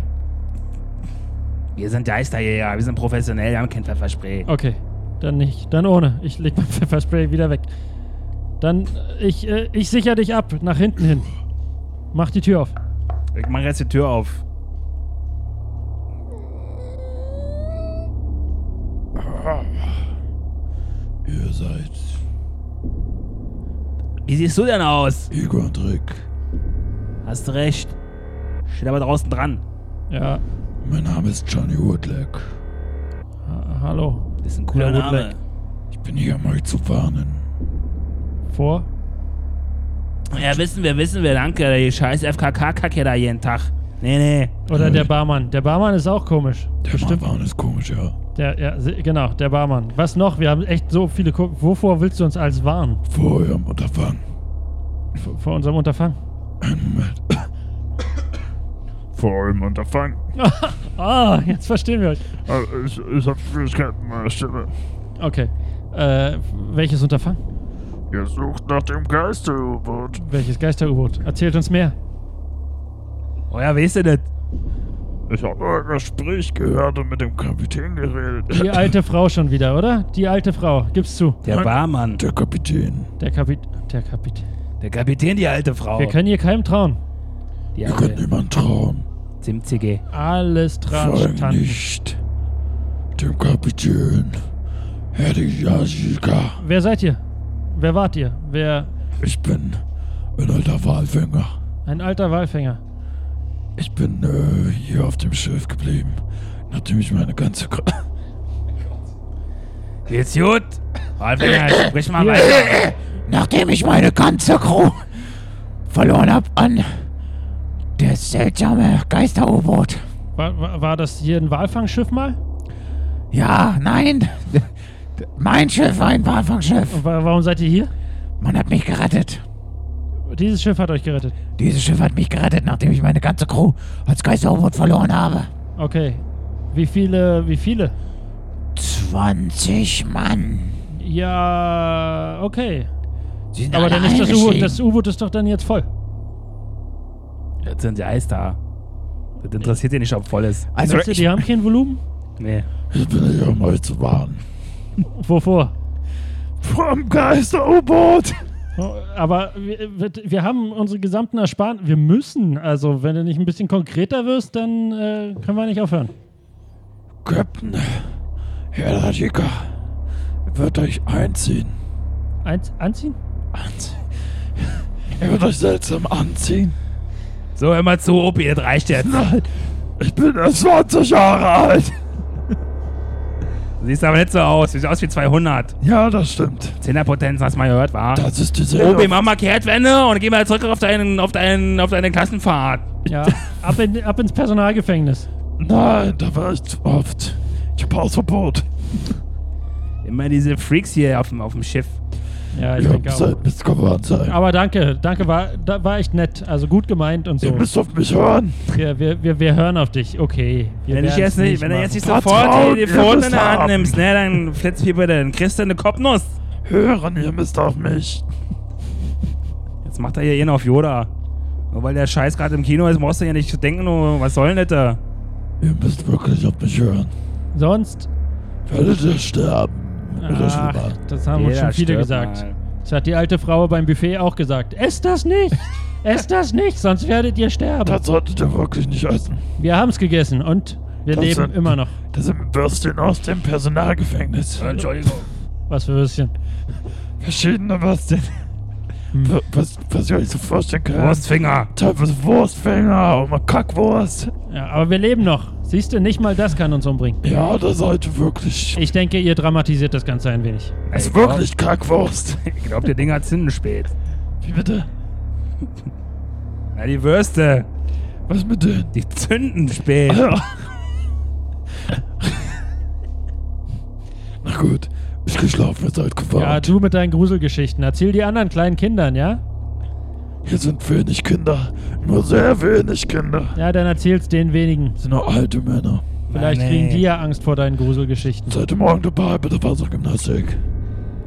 Wir sind Geisterjäger. Wir sind professionell. Wir haben kein Pfefferspray. Okay, dann nicht. Dann ohne. Ich leg mein *laughs* Pfefferspray wieder weg. Dann, äh, ich, äh, ich sicher dich ab, nach hinten hin. Mach die Tür auf. Ich mach jetzt die Tür auf. Ihr seid Wie siehst du denn aus? Igor und Rick. Hast du recht. Steht aber draußen dran. Ja, Mein Name ist Johnny Woodleck. ha hallo. Das ist ein cooler Ja, Name. Woodleck. Ich bin hier, um euch zu warnen. Vor? Ja, wissen wir, wissen wir. Danke. Die scheiß FKK-Kack hier da jeden Tag. Nee, nee. Oder der Barmann. Der Barmann ist auch komisch. Der Bestimmt. Mann ist komisch, ja. Der, ja, genau, der Barmann. Was noch? Wir haben echt so viele. Ko Wovor willst du uns als warnen? Vor eurem Unterfangen. V vor unserem Unterfangen? Einen Moment. Vor eurem Unterfangen. *laughs* Ah, jetzt verstehen wir euch. Äh, Ich, ich habe Schwierigkeiten mit meiner Stimme. Okay. Äh, welches Unterfangen? Ihr sucht nach dem Geister-U-Boot. Welches Geister-U-Boot? Erzählt uns mehr. Woher weißt du das? Ich habe euer Gespräch gehört und mit dem Kapitän geredet. Die *laughs* alte Frau schon wieder, oder? Die alte Frau. Gib's zu. Der Barmann. Der Kapitän. Der Kapit... Der Kapit... Der Kapitän, die alte Frau. Wir können hier keinem trauen. die Ihr könnt alte niemand trauen. Zimzige. Alles Vor allem nicht dem Kapitän. Herr Yashika. Wer seid ihr? Wer wart ihr? Wer... Ich bin ein alter Walfänger. Ein alter Walfänger. Ich bin äh, hier auf dem Schiff geblieben, nachdem ich meine ganze... Kr *coughs* Geht's gut? Walfinger, sprich mal weiter. *coughs* nachdem ich meine ganze Crew verloren hab an das seltsame Geister-U-Boot. War, war, war das hier ein Walfangschiff mal? Ja, nein. *laughs* Mein Schiff war ein Walfangschiff. Und wa warum seid ihr hier? Man hat mich gerettet. Dieses Schiff hat euch gerettet. Dieses Schiff hat mich gerettet, nachdem ich meine ganze Crew als Geister-U-Boot verloren habe. Okay. Wie viele, wie viele? 20 Mann. Ja, okay. Sie sind Aber dann ist das U-Boot, das U-Boot ist doch dann jetzt voll. Jetzt sind die Eis da. Das interessiert dich nicht, ob voll ist. Also du, ich, die haben kein Volumen? Nee. Ich bin hier, um euch zu warnen. Wovor? Vom Geister-U-Boot! Oh, Aber wir, wir- haben unsere gesamten Ersparten. Wir müssen. Also, wenn du nicht ein bisschen konkreter wirst, dann äh, können wir nicht aufhören. Captain, Herr Rajika wird euch einziehen. Eins, anziehen? Anziehen. Er wird euch seltsam anziehen. So, hör mal zu, Opi, das reicht jetzt. Nein, ich bin erst 20 Jahre alt. Du siehst aber nicht so aus. Du siehst aus wie 200. Ja, das stimmt. Zehnerpotenz, hast du mal gehört, wa? Das ist dieselbe. Opi, mach mal Kehrtwende und geh mal zurück auf, deinen, auf, deinen, auf deine Klassenfahrt. Ja. ab, in, ab ins Personalgefängnis. Nein, da war ich zu oft. Ich hab Hausverbot. Immer diese Freaks hier auf dem, auf dem Schiff. Ja, ich Ihr denke auch. gewarnt sein. Aber danke, danke, war, da war echt nett. Also gut gemeint und Ihr so. müsst auf mich hören. Wir, wir, wir, wir hören auf dich. Okay. Wir Wenn, ich jetzt nicht, wenn du jetzt nicht sofort die, ihr Pfoten in der Hand nimmst, ne, dann flitzt wie bitte, dann kriegst du eine Kopfnuss. Hören, ihr müsst auf mich. Jetzt macht er hier einen auf Yoda. Nur weil der Scheiß gerade im Kino ist, brauchst du ja nicht denken, oh, was soll denn das da? Ihr müsst wirklich auf mich hören. Sonst. Werdet ihr sterben. Ach, das haben uns schon viele gesagt. mal. Das hat die alte Frau beim Buffet auch gesagt. Esst das nicht! *laughs* Esst das nicht, sonst werdet ihr sterben. Das solltet ihr wirklich nicht essen. Wir haben es gegessen und wir Das leben sind- immer noch. Das sind Würstchen aus dem Personalgefängnis. Entschuldigung. Was für Würstchen. Verschiedene Würstchen. Hm. Was, was ihr euch so vorstellen könnt. Wurstfinger. Teilweise Wurstfinger und mal Kackwurst. Ja, aber wir leben noch. Siehst du, nicht mal das kann uns umbringen. Ja, da seid ihr wirklich. Ich denke, ihr dramatisiert das Ganze ein wenig. Es ist wirklich Kackwurst. *laughs* Ich glaube, die Dinger zünden spät. Wie bitte? Na, die Würste. Was mit denen? Die zünden spät. Ja. *laughs* Na gut, ich geh schlafen, ihr seid Ja, gewarnt. du mit deinen Gruselgeschichten. Erzähl die anderen kleinen Kindern, ja? Hier sind wenig Kinder. Nur sehr wenig Kinder. Ja, dann erzähl's den wenigen. Das sind nur alte Männer. Vielleicht kriegen die ja Angst vor deinen Gruselgeschichten. Seid ihr morgen dabei bei der Wassergymnastik?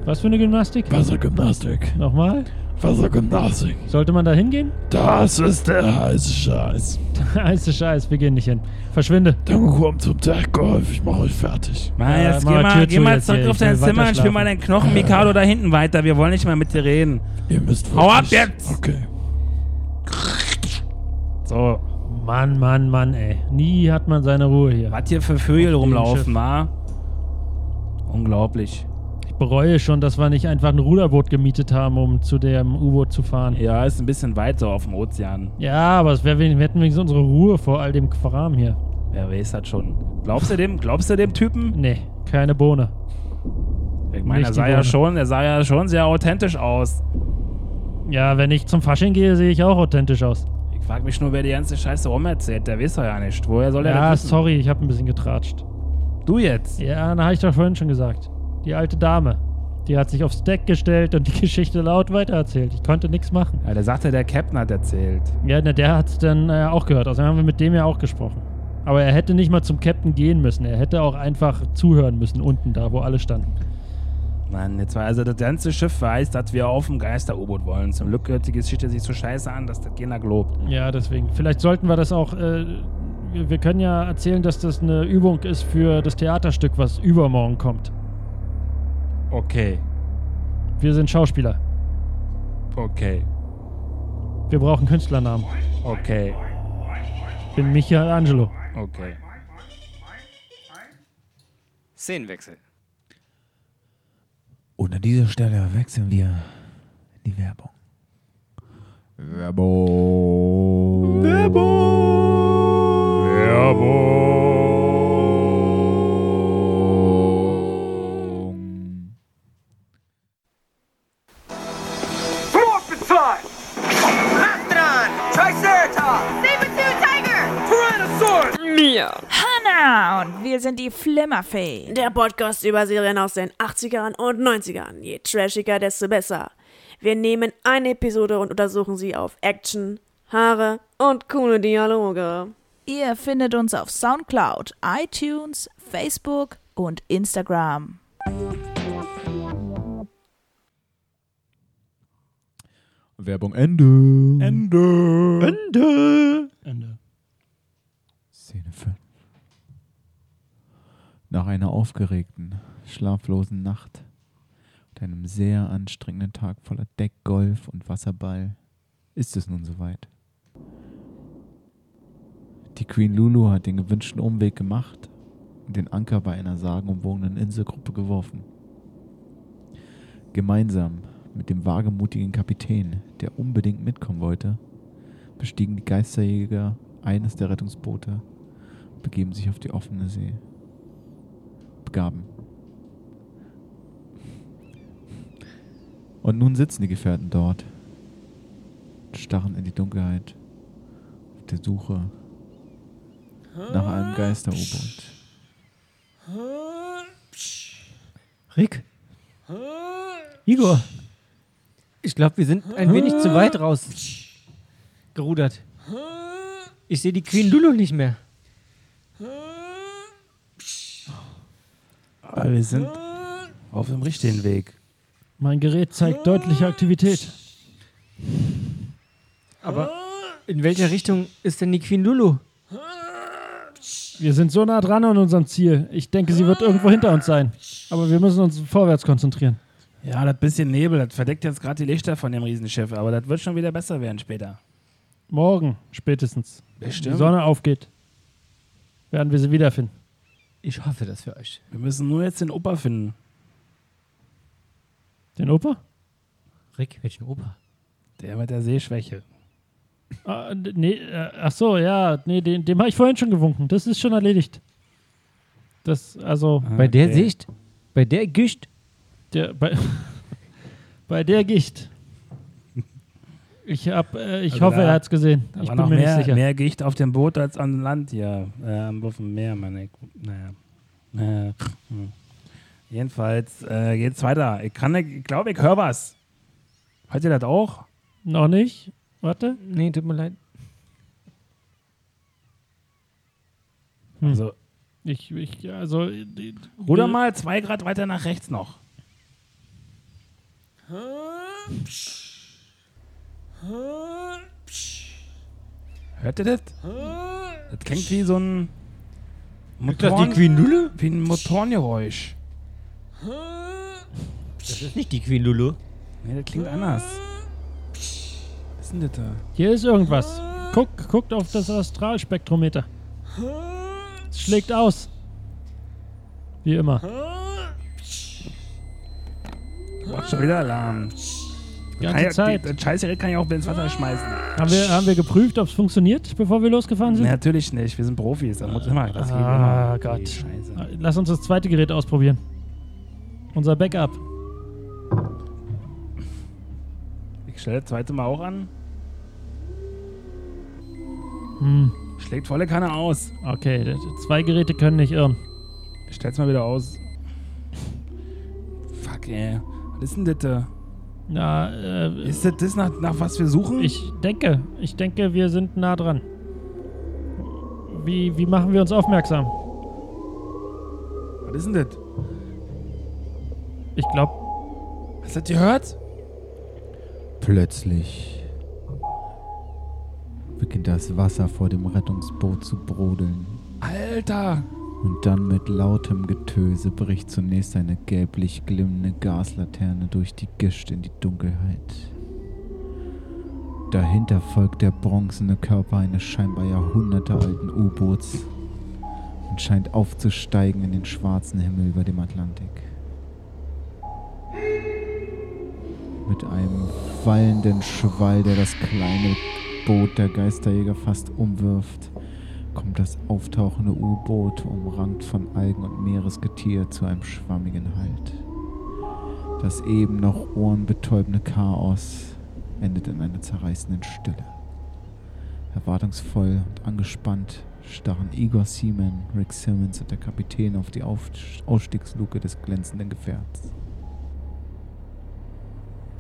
Was für eine Gymnastik? Wassergymnastik. Nochmal? Wassergymnastik. Sollte man da hingehen? Das ist der heiße Scheiß. *laughs* Heiße Scheiß, wir gehen nicht hin. Verschwinde. Dann komm zum Tech-Golf, ich mach euch fertig. Mann, Ja, jetzt geh mal mal, geh mal jetzt zurück hier. auf dein Zimmer und spiel mal deinen Knochen *laughs* Mikado da hinten weiter. Wir wollen nicht mehr mit dir reden. Ihr müsst Hau ab jetzt! Okay. So, Mann, Mann, Mann, ey. Nie hat man seine Ruhe hier. was hier für Vögel rumlaufen, wa? Unglaublich. Bereue schon, dass wir nicht einfach ein Ruderboot gemietet haben, um zu dem U-Boot zu fahren. Ja, ist ein bisschen weit so auf dem Ozean. Ja, aber es wär, wir hätten wenigstens unsere Ruhe vor all dem Kram hier. Wer weiß das schon. Glaubst du dem, glaubst du dem Typen? Nee, keine Bohne. Ich meine, er sah ja schon, er sah ja schon sehr authentisch aus. Ja, wenn ich zum Fasching gehe, sehe ich auch authentisch aus. Ich frag mich nur, wer die ganze Scheiße rumerzählt. Der weiß doch ja nicht. Woher soll er Ja, das wissen? sorry, ich habe ein bisschen getratscht. Du jetzt? Ja, na, habe ich doch vorhin schon gesagt. Die alte Dame. Die hat sich aufs Deck gestellt und die *laughs* Geschichte laut weitererzählt. Ich konnte nichts machen. Ja, der sagte, der Captain hat erzählt. Ja, na, der hat es dann äh, auch gehört. Außerdem haben wir mit dem ja auch gesprochen. Aber er hätte nicht mal zum Captain gehen müssen. Er hätte auch einfach zuhören müssen, unten da, wo alle standen. Mann, jetzt war also das ganze Schiff weiß, dass wir auf dem Geister-U-Boot wollen. Zum Glück hört die Geschichte sich so scheiße an, dass das keiner glaubt. Ja, deswegen. Vielleicht sollten wir das auch. Äh, wir, wir können ja erzählen, dass das eine Übung ist für das Theaterstück, was übermorgen kommt. Okay, Wir sind Schauspieler. okay, Wir brauchen Künstlernamen. okay, Ich bin Michelangelo. okay. Szenenwechsel. Und an dieser Stelle wechseln wir in die Werbung. Werbung. Werbung. Sind die Flimmerfee. Der Podcast über Serien aus den 80ern und 90ern. Je trashiger, desto besser. Wir nehmen eine Episode und untersuchen sie auf Action, Haare und coole Dialoge. Ihr findet uns auf Soundcloud, iTunes, Facebook und Instagram. Werbung Ende. Ende. Ende. Ende. Szene 5. Nach einer aufgeregten, schlaflosen Nacht und einem sehr anstrengenden Tag voller Deckgolf und Wasserball ist es nun soweit. Die Queen Lulu hat den gewünschten Umweg gemacht und den Anker bei einer sagenumwogenen Inselgruppe geworfen. Gemeinsam mit dem wagemutigen Kapitän, der unbedingt mitkommen wollte, bestiegen die Geisterjäger eines der Rettungsboote und begeben sich auf die offene See. Begaben. Und nun sitzen die Gefährten dort starren in die Dunkelheit auf der Suche nach einem Geister-U-Boot. Rick? Igor? Ich glaube, wir sind ein wenig zu weit raus gerudert. Ich sehe die Queen Lulu nicht mehr. Aber wir sind auf dem richtigen Weg. Mein Gerät zeigt deutliche Aktivität. Aber in welcher Richtung ist denn die Queen Lulu? Wir sind so nah dran an unserem Ziel. Ich denke, sie wird irgendwo hinter uns sein. Aber wir müssen uns vorwärts konzentrieren. Ja, das bisschen Nebel, das verdeckt jetzt gerade die Lichter von dem Riesenschiff, aber das wird schon wieder besser werden später. Morgen spätestens, wenn die Bestimmt. Sonne aufgeht, werden wir sie wiederfinden. Ich hoffe das für euch. Wir müssen nur jetzt den Opa finden. Den Opa? Rick, welchen Opa? Der mit der Sehschwäche. Ah, nee, äh, ach so, ja, nee, den, dem habe ich vorhin schon gewunken. Das ist schon erledigt. Das, also, Bei der Okay. Sicht? Bei der Gischt? der, bei, *laughs* bei der Gicht. Ich hab, äh, ich Also hoffe, er hat's gesehen. Da Ich war bin noch mir mehr, nicht sicher. mehr Gicht auf dem Boot als an Land hier. Äh, am auf dem Meer, meine ich. Naja. Hm. Jedenfalls äh, geht's weiter. Ich kann, ich glaube, ich höre was. Hört ihr das auch? Noch nicht? Warte. Nee, tut mir leid. Hm. Also, Ich, ich, also, die- ruder mal zwei Grad weiter nach rechts noch. Hört ihr das? Das klingt wie so ein Motoren, Queen Lulu? wie ein Motorengeräusch. Das ist nicht die Queen Lulu. Nee, das klingt anders. Was ist denn das da? Hier ist irgendwas. Guck, guckt auf das Astralspektrometer. Es schlägt aus. Wie immer. Boah, schon wieder Alarm. Die ganze ja, Zeit. Die, das Scheißgerät kann ich auch ins Wasser schmeißen. Haben wir, haben wir geprüft, ob es funktioniert, bevor wir losgefahren sind? Nee, natürlich nicht. Wir sind Profis. Das muss immer. Das geht Ah, immer. Gott. Die Scheiße. Lass uns das zweite Gerät ausprobieren. Unser Backup. Ich stelle das zweite Mal auch an. Hm. Schlägt volle Kanne aus. Okay, zwei Geräte können nicht irren. Ich stell's mal wieder aus. Fuck, ey. Was ist denn das da? Na, äh, Ist das das, nach, nach was wir suchen? ich denke, ich denke, wir sind nah dran. Wie, wie machen wir uns aufmerksam? Was ist denn das? Ich glaube, Hast du das gehört? Plötzlich beginnt das Wasser vor dem Rettungsboot zu brodeln. Alter! Und dann mit lautem Getöse bricht zunächst eine gelblich glimmende Gaslaterne durch die Gischt in die Dunkelheit. Dahinter folgt der bronzene Körper eines scheinbar jahrhundertealten U-Boots und scheint aufzusteigen in den schwarzen Himmel über dem Atlantik. Mit einem wallenden Schwall, der das kleine Boot der Geisterjäger fast umwirft, kommt das auftauchende U-Boot, umrankt von Algen und Meeresgetier, zu einem schwammigen Halt. Das eben noch ohrenbetäubende Chaos endet in einer zerreißenden Stille. Erwartungsvoll und angespannt starren Igor Seaman, Rick Simmons und der Kapitän auf die Ausstiegsluke des glänzenden Gefährts.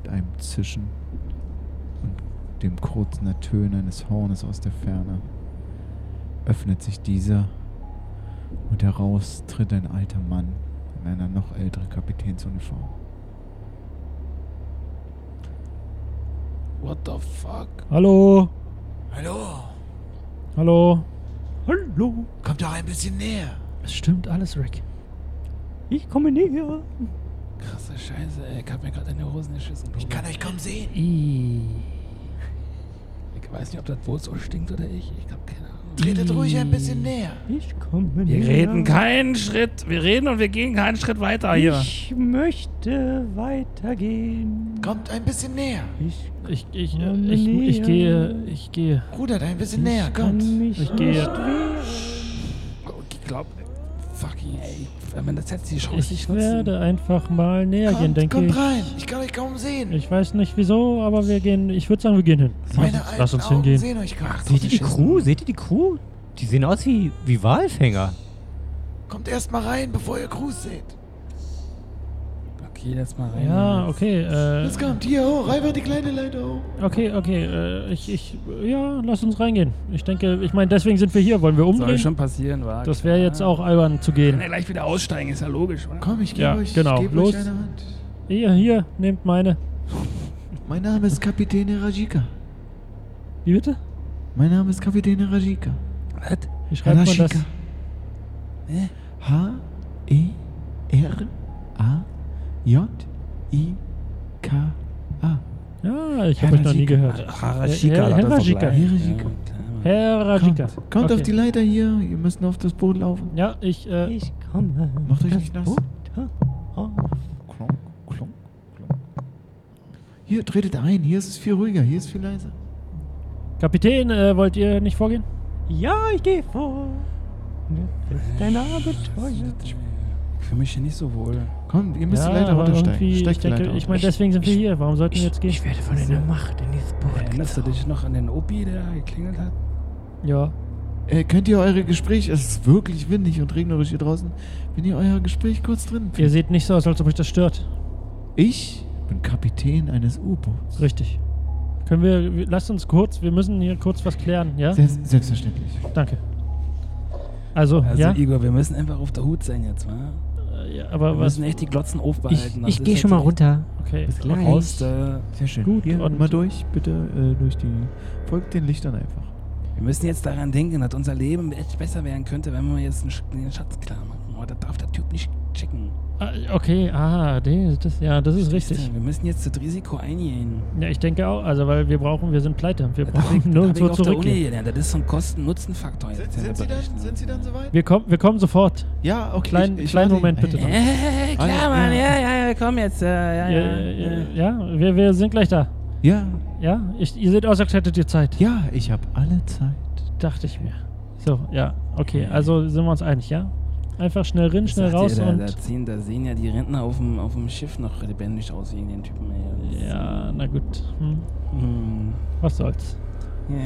folgt einem Zischen und dem kurzen Ertönen eines Hornes aus der Ferne. Öffnet sich dieser und heraus tritt ein alter Mann in einer noch älteren Kapitänsuniform. What the fuck? Hallo? Hallo? Hallo? Hallo. Kommt doch ein bisschen näher. Es stimmt alles, Rick. Ich komme näher. Krasse Scheiße, ey. Ich hab mir gerade in die Hosen geschissen. Ich kann euch kaum sehen. Ich weiß nicht, ob das Boot so stinkt oder ich. Ich hab keine Ahnung. Tretet ruhig ein bisschen näher. Ich komme Wir näher. reden keinen Schritt. Wir reden und wir gehen keinen Schritt weiter hier. Ich möchte weitergehen. Kommt ein bisschen näher. Ich, Ich, ich, äh, ich, ich näher. gehe, ich gehe. Rudert ein bisschen näher. kann Kommt. Ich gehe. Ich glaub, fucking, ey. Wenn das jetzt die Chance Ich nicht nutzen. werde einfach mal näher gehen, Kommt, denke kommt ich. rein. Ich kann euch kaum sehen. Ich weiß nicht wieso, aber wir gehen. Ich würde sagen, wir gehen hin. Meine Lass, alten lass uns Augen hingehen. sehen euch kaum. Seht ihr die Crew? Seht ihr die Crew? Die sehen aus wie, wie Walfänger. Kommt erst mal rein, bevor ihr Gruß seht. Okay, jetzt mal rein. Ja, okay. Äh, Jetzt kommt hier hoch. Einfach die kleine Leiter hoch. okay, okay. Äh, ich, ich, ja, lass uns reingehen. Ich denke, ich meine, deswegen sind wir hier. Wollen wir Soll umdrehen? schon passieren, war. Das wäre jetzt auch albern zu Kann gehen. er gleich wieder aussteigen, ist ja logisch, oder? Komm, ich gebe Ja, euch, genau. gebe Los. euch eine Hand. Hier, hier, nehmt meine. Mein Name ist Kapitän Rajika. Wie bitte? Mein Name ist Kapitän Rajika. Was? Wie schreibt man das? Rajika. H-E-R-A-J-I-K-A. Ja, ich habe euch noch nie gehört. Harashika. Herr- hat Herr das doch Rajika. gleich. Herr Rajika. Ja, klar, Mann. Herr Rajika. Kommt, kommt Okay. auf die Leiter hier. Ihr müsst auf das Boot laufen. Ja, ich, äh, Ich komme. Macht euch nicht nass. auf. Klonk, klonk, klonk. Hier, tretet ein. Hier ist es viel ruhiger. Hier ist viel leiser. Kapitän, äh, wollt ihr nicht vorgehen? Ja, ich gehe vor. Das ist ein Abenteuer. Ich fühle mich hier nicht so wohl. Komm, ihr müsst ja, die Leiter aber runtersteigen. ich denke, Leiter ich meine, deswegen sind wir hier. Warum sollten wir jetzt gehen? Ich werde von einer Macht in dieses Boot Erinnerst du dich noch an den Opi, der geklingelt hat? Ja. Äh, könnt ihr eure Gespräche, es ist wirklich windig und regnerisch hier draußen, wenn ihr euer Gespräch kurz drin Ihr seht nicht so aus, als ob euch das stört. Ich bin Kapitän eines U-Boots. Richtig. Können wir, wir- lasst uns kurz, wir müssen hier kurz was klären, ja? Selbst, selbstverständlich. Danke. Also, Also, ja? Igor, wir müssen einfach auf der Hut sein jetzt, wa? Ja? Aber Wir was? müssen echt die Glotzen Ich, aufbehalten. Ich ist gehe jetzt schon mal runter. Okay. Bis gleich. Raus, da. Sehr schön. Gut, Hier, und- mal durch, bitte, äh, durch die. Folgt den Lichtern einfach. Wir müssen jetzt daran denken, dass unser Leben echt besser werden könnte, wenn wir jetzt den Schatz klar machen. Aber das darf der Typ nicht checken. Ah, Okay, ah, das, das, ja, das ist richtig. Wir müssen jetzt das Risiko eingehen. Ja, ich denke auch, also weil wir brauchen, wir sind pleite. Wir Das brauchen ich, nirgendwo ich zurückgehen. gelernt. Das ist so ein Kosten-Nutzen-Faktor. jetzt in der Berechnung. Sie dann soweit? Wir kommen, wir kommen sofort. Ja, okay. Kleinen, kleinen warte. Moment bitte noch. Äh, klar, Mann, ja. ja, ja, wir kommen jetzt. Äh, ja, Ja, ja, ja, ja wir, wir sind gleich da. Ja, Ja, ich, ihr seht aus, als hättet ihr Zeit. ja, ich habe alle Zeit. Dachte ich mir. So, ja, okay, also sind wir uns einig, ja? Einfach schnell rein, schnell Sagt ihr, raus da, und. da, ziehen, da sehen ja die Rentner auf dem, auf dem Schiff noch lebendig aus wegen den Typen. Ey. Ja, na gut. Hm, Hm. was soll's. Ja, ja,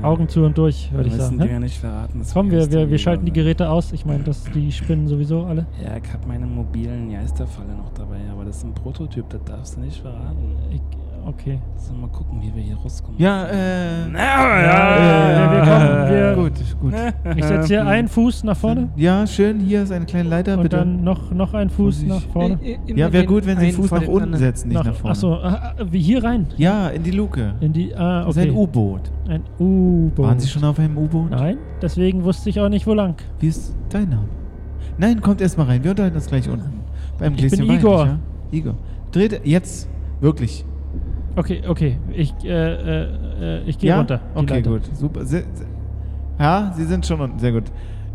ja. Augen zu und durch, würde ich sagen. die hä? ja nicht verraten. Komm, wir, wir, wir schalten die Geräte aus. Ich meine, die spinnen sowieso alle. Ja, ich habe meine mobilen Geisterfalle noch dabei, aber das ist ein Prototyp, das darfst du nicht verraten. Ich, okay. So, mal gucken, wie wir hier rauskommen. Ja, äh. Na, Ja, wir kommen, wir- Gut, gut. *laughs* Ich setze hier einen Fuß nach vorne Ja, schön. Hier ist eine kleine Leiter, und bitte. dann noch, noch einen Fuß nach vorne. ja, wäre gut, wenn Sie den Fuß nach unten setzen, nicht nach, Nach, vorne. achso, ah, wie hier rein? Ja, in die Luke. In die, ah, Das ist ein okay. U-Boot. Ein U-Boot. Waren Sie schon auf einem U-Boot? Nein, deswegen wusste ich auch nicht, wo lang. Wie ist dein Name? Nein, kommt erst mal rein. Wir unterhalten uns gleich unten. Beim Ich Gläschen bin Wein, Igor. nicht wahr? Igor. Dreht jetzt. Wirklich. Okay, okay. Ich, äh, äh, äh, ich gehe ja? runter. Okay, Leiter. gut. Super. Se, se, ja, Sie sind schon unten. Sehr gut.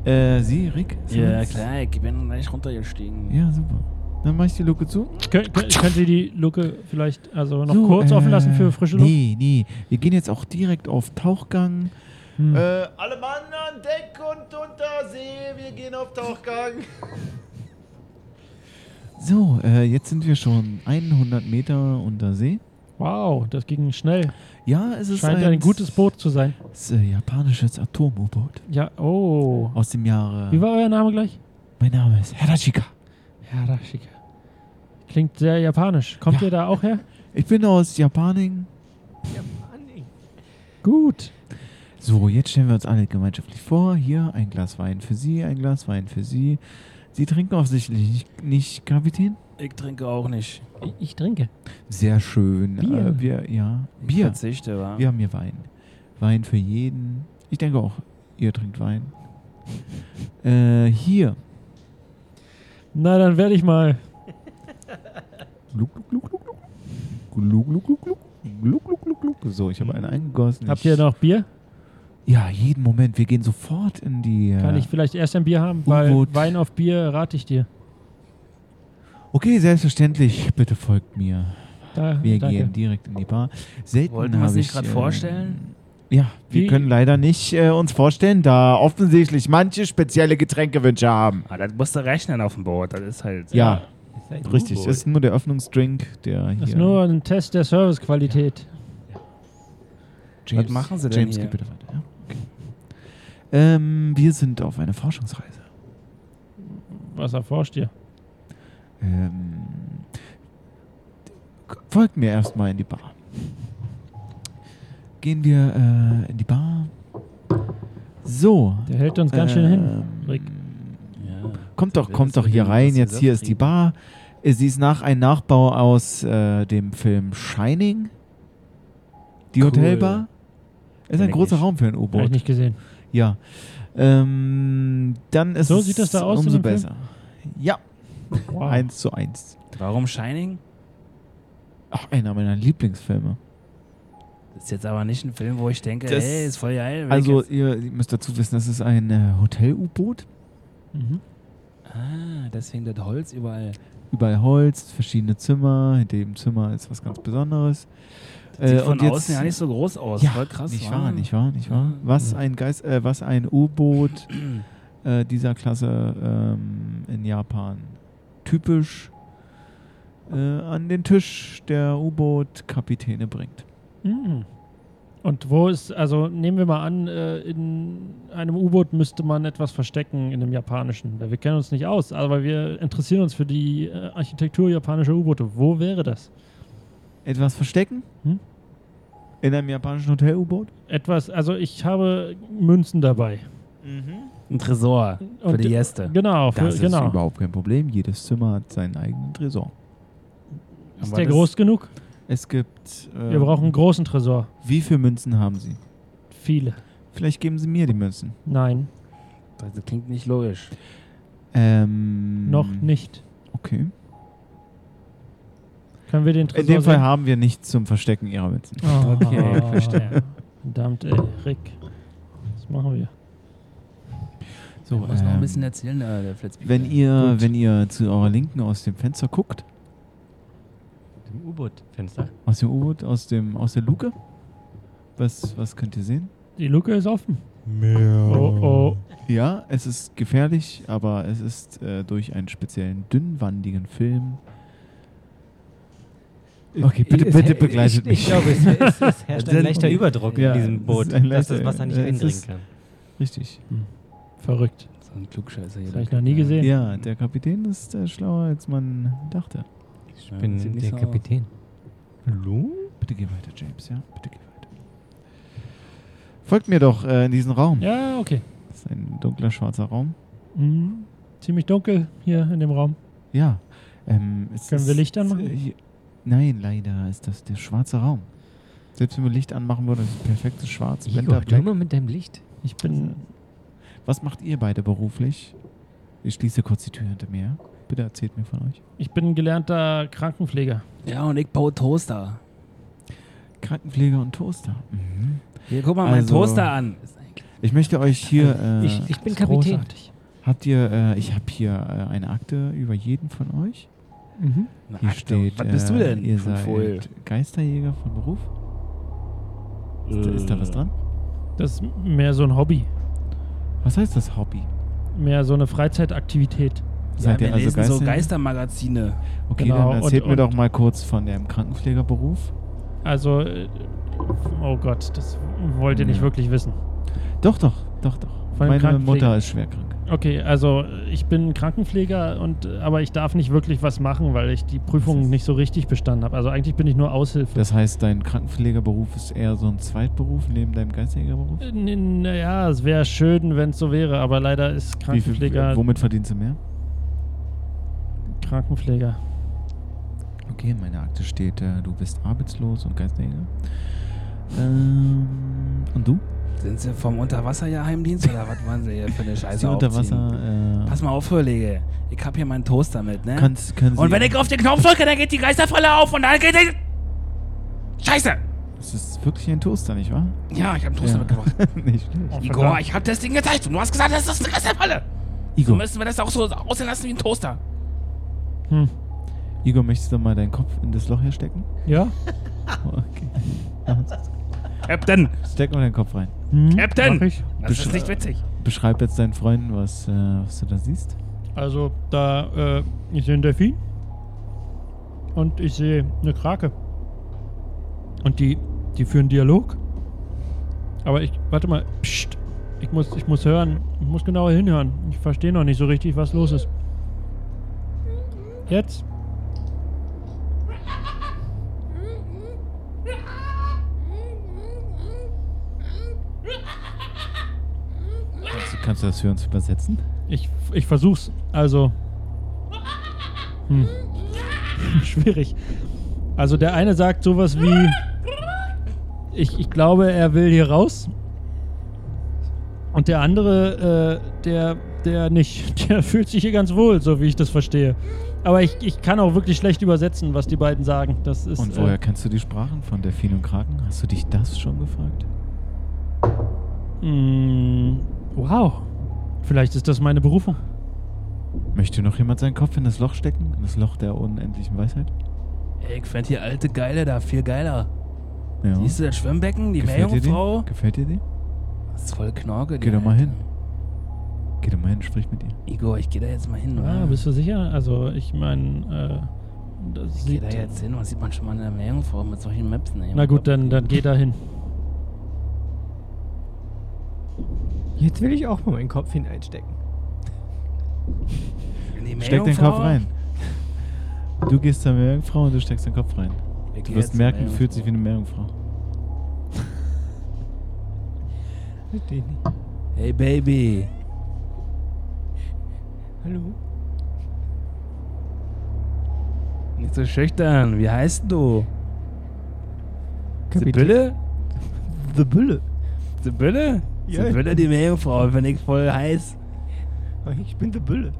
Äh, Sie, Rick? Sie Ja, klar, ich bin gleich runtergestiegen. Ja, super. Dann mache ich die Luke zu. Kön kön können Sie die Luke vielleicht also noch So, kurz offen äh, lassen für frische Luft? Nee, nee. Wir gehen jetzt auch direkt auf Tauchgang. Hm. Äh, alle Mann an Deck und unter See. Wir gehen auf Tauchgang. So, äh, jetzt sind wir schon 100 Meter unter See. Wow, das ging schnell. Ja, es ist Scheint ein gutes Boot zu sein. Es ist, äh, japanisches Atom-U-Boot Ja, oh. aus dem Jahre. Wie war euer Name gleich? mein Name ist Herashika. Harashika. Klingt sehr japanisch. Kommt Ja. ihr da auch her? Ich bin aus Japaning. Gut. So, jetzt stellen wir uns alle gemeinschaftlich vor. Hier ein Glas Wein für Sie, ein Glas Wein für Sie. Sie trinken offensichtlich nicht, nicht Kapitän? Ich trinke auch nicht. Ich, ich trinke. Sehr schön. Bier. Äh, wir, ja, Ich Bier. verzichte, wa? Wir haben hier Wein. Wein für jeden. Ich denke auch, ihr trinkt Wein. *laughs* Äh, hier. Na, dann werde ich mal. Gluck, gluck, gluck, gluck, gluck. Gluck, gluck, gluck, gluck. Gluck, gluck, gluck, gluck. So, ich habe einen eingegossen. Habt Ich- ihr noch Bier? Ja, jeden Moment. Wir gehen sofort in die. Kann äh, ich vielleicht erst ein Bier haben? Weil U-Boot. Wein auf Bier rate ich dir. Okay, selbstverständlich. Bitte folgt mir. Da, Wir danke. gehen direkt in die Bar. Selten Wollten wir nicht gerade ähm, vorstellen? Ja, wir Wie- können leider nicht äh, uns vorstellen, da offensichtlich manche spezielle Getränkewünsche haben. Ah, das musst du rechnen auf dem Boot. Das ist halt. Ja, Das ist richtig. U-Boot. Das ist nur der Öffnungsdrink, der hier. Das ist nur ein Test der Servicequalität. James, Was machen Sie denn James, hier? geh bitte weiter. Ja? Ähm, wir sind auf einer Forschungsreise. Was erforscht ihr? Ähm, folgt mir erstmal in die Bar. Gehen wir äh, in die Bar. So. Der hält uns ganz schön hin, ähm, Rick. Ja. Kommt doch, kommt doch hier rein. Jetzt hier ist die? Bar. Äh, Sie ist nach ein Nachbau aus äh, dem Film Shining. Die Cool. Hotelbar. Ist ein großer. Raum für ein Habe ich U-Boot. nicht gesehen. Ja. Ähm, dann ist So es sieht das da aus umso dem Film? besser. Ja, Wow. eins zu eins. Warum Shining? Ach, einer meiner Lieblingsfilme. Das ist jetzt aber nicht ein Film, wo ich denke, Das- ey, ist voll geil. Also, ihr, ihr müsst dazu wissen, das ist ein äh, Hotel-U-Boot. Mhm. Ah, deswegen das Holz überall. Überall Holz, verschiedene Zimmer. Hinter jedem Zimmer ist was ganz Besonderes. Das sieht Äh, von und jetzt- außen ja nicht so groß aus. Ja, voll krass. nicht wa? wahr, nicht wahr, nicht wahr? Was ein Geist, äh, was ein U-Boot *clears throat* äh, dieser Klasse ähm, in Japan typisch äh, an den Tisch der U-Boot-Kapitäne bringt. Mhm. Und wo ist, also nehmen wir mal an, äh, in einem U-Boot müsste man etwas verstecken in einem japanischen. Wir kennen uns nicht aus, aber wir interessieren uns für die äh, Architektur japanischer U-Boote. Wo wäre das? Etwas verstecken? Hm? In einem japanischen Hotel-U-Boot? Etwas, also ich habe Münzen dabei. Ein Tresor für Und- die Gäste. Genau, für, Das ist genau. überhaupt kein Problem. Jedes Zimmer hat seinen eigenen Tresor. Ist Aber der groß genug? Es gibt. äh, Wir brauchen einen großen Tresor. Wie viele Münzen haben Sie? Viele. Vielleicht geben Sie mir die Münzen. Nein, Das klingt nicht logisch. Ähm, noch nicht. Okay. Können wir den Tresor In dem Fall sehen? haben wir nichts zum Verstecken Ihrer Münzen. Oh, Okay, verstehe. Verdammt, ey, Rick. Was machen wir? So, Ich muss noch ein ähm, bisschen erzählen, äh, der Flitzpieper. Wenn ihr, Gut. wenn ihr zu eurer Linken aus dem Fenster guckt, Im U-Boot-Fenster. aus dem U-Boot, aus dem, aus der Luke, was, was könnt ihr sehen? Die Luke ist offen. Oh, oh. Ja, es ist gefährlich, aber es ist äh, durch einen speziellen dünnwandigen Film. Okay, bitte, Es- bitte ich- begleitet ich, mich. Ich glaube, es, es, es *laughs* herrscht ein leichter Überdruck Ja, in diesem es Boot, ist ein dass das Wasser nicht eindringen ist- kann. Richtig. Verrückt. So ein Klugscheißer hier. Das habe ich noch nie gesehen. Ja, der Kapitän ist äh, schlauer, als man dachte. Ich Ich bin der Kapitän. Hallo? Bitte geh weiter, James, ja? Bitte geh weiter. Folgt mir doch äh, in diesen Raum. Ja, okay. Das ist ein dunkler, schwarzer Raum. Mhm. Ziemlich dunkel hier in dem Raum. Ja. Ähm, es Können ist, wir Licht anmachen? äh, Nein, leider ist das der schwarze Raum. Selbst wenn wir Licht anmachen würden, ist es perfektes Schwarz. Igor, Black. immer mit deinem Licht. Ich bin. Was macht ihr beide beruflich? Ich schließe kurz die Tür hinter mir. Bitte erzählt mir von euch. Ich bin gelernter Krankenpfleger. Ja, und ich baue Toaster. Krankenpfleger und Toaster. Mhm. Hier, guck mal meinen Also- Toaster an. Ich möchte euch hier. Äh, ich, ich bin ist Kapitän. großartig. habt ihr? Äh, ich habe hier äh, eine Akte über jeden von euch. Mhm. Hier steht. Was bist du äh, denn? Ihr von seid Fohl? Geisterjäger von Beruf. Ist, da- ist da was dran? Das ist mehr so ein Hobby. Was heißt das Hobby? Mehr so eine Freizeitaktivität. Ja, Seid wir ihr also lesen so Geister? Geistermagazine. Okay, Genau, dann erzählt und- mir doch und- mal kurz von dem Krankenpflegerberuf. Also, äh, oh Gott, das wollt ihr nicht Ja. wirklich wissen. Doch, doch, doch, doch. Meine. Mutter ist schwer krank. Okay, also ich bin Krankenpfleger und äh, aber ich darf nicht wirklich was machen, weil ich die Prüfung nicht so richtig bestanden habe. Also eigentlich bin ich nur Aushilfe. Das heißt, dein Krankenpflegerberuf ist eher so ein Zweitberuf neben deinem Geisterjägerberuf? N- Naja, es wäre schön, wenn es so wäre, aber leider ist Wie viel, Krankenpfleger womit verdienst du mehr? Krankenpfleger. Okay, in meiner Akte steht, äh, du bist arbeitslos und Geisterjäger. Ähm, und du? Sind sie vom Unterwassergeheimdienst oder was wollen sie hier für eine *laughs* Scheiße Sie unter aufziehen? Wasser. Äh, Pass mal auf, Kollege. Ich hab hier meinen Toaster mit, ne? Kannst, können Sie, Und wenn ich auf den Knopf drücke, dann geht die Geisterfalle auf und dann geht die... Scheiße! Das ist wirklich ein Toaster, nicht wahr? Ja, ich hab einen Toaster Ja. mitgebracht. *laughs* nicht schlecht. Igor, ich hab das Ding gezeigt und du hast gesagt, das ist eine Geisterfalle. So Igor, müssen wir das auch so aussehen lassen wie ein Toaster. Hm. Igor, möchtest du mal deinen Kopf in das Loch hier stecken? Ja? *laughs* Okay. Captain! Steck mal deinen Kopf rein. Hm, Captain! mach ich. Das ist nicht witzig. Beschreib jetzt deinen Freunden, was, äh, was du da siehst. Also da, äh, ich sehe einen Delfin und ich sehe eine Krake. Und die, die führen Dialog. Aber ich, warte mal, pst, ich muss, ich muss hören, ich muss genauer hinhören. Ich verstehe noch nicht so richtig, was los ist. Jetzt? Kannst, du- das für uns übersetzen? Ich, ich versuch's. Also. Hm. *laughs* Schwierig. Also der eine sagt sowas wie. Ich, ich glaube, er will hier raus. Und der andere, äh, der, der nicht. *laughs* Der fühlt sich hier ganz wohl, so wie ich das verstehe. Aber ich, ich kann auch wirklich schlecht übersetzen, was die beiden sagen. Das ist. Und woher kennst du die Sprachen von Delfin und Kraken? Hast du dich das schon gefragt? Äh, mh, wow. Vielleicht ist das meine Berufung. Möchte noch jemand seinen Kopf in das Loch stecken? In das Loch der unendlichen Weisheit? Ey, ich fand die alte Geile da viel geiler. Ja. Siehst du das Schwimmbecken, die Gefällt dir die? Meerjungfrau? Gefällt dir die? Das ist voll Knorke. Geh doch mal hin. Geh doch mal hin, sprich mit ihr. Igor, ich geh da jetzt mal hin, Ah, oder? bist du sicher? Also, ich meine, äh, das ich geh sieht. da jetzt hin, was sieht man schon mal in der Meerjungfrau mit solchen Maps? Ne? Na gut, dann, dann geh da hin. Jetzt will ich auch mal meinen Kopf hineinstecken. Steck den? Kopf rein. Du gehst zur Meerjungfrau und du steckst den Kopf rein. Ich Du wirst merken, Meerjungfrau. fühlt sich wie eine Meerjungfrau. Versteh nicht. Hey Baby. Hallo? Nicht so schüchtern. Wie heißt du? Kapitän. Sibylle? The Bülle. Sibylle? Ja. Sibylle, die Meerjungfrau, finde ich voll heiß. Ich bin The Bülle.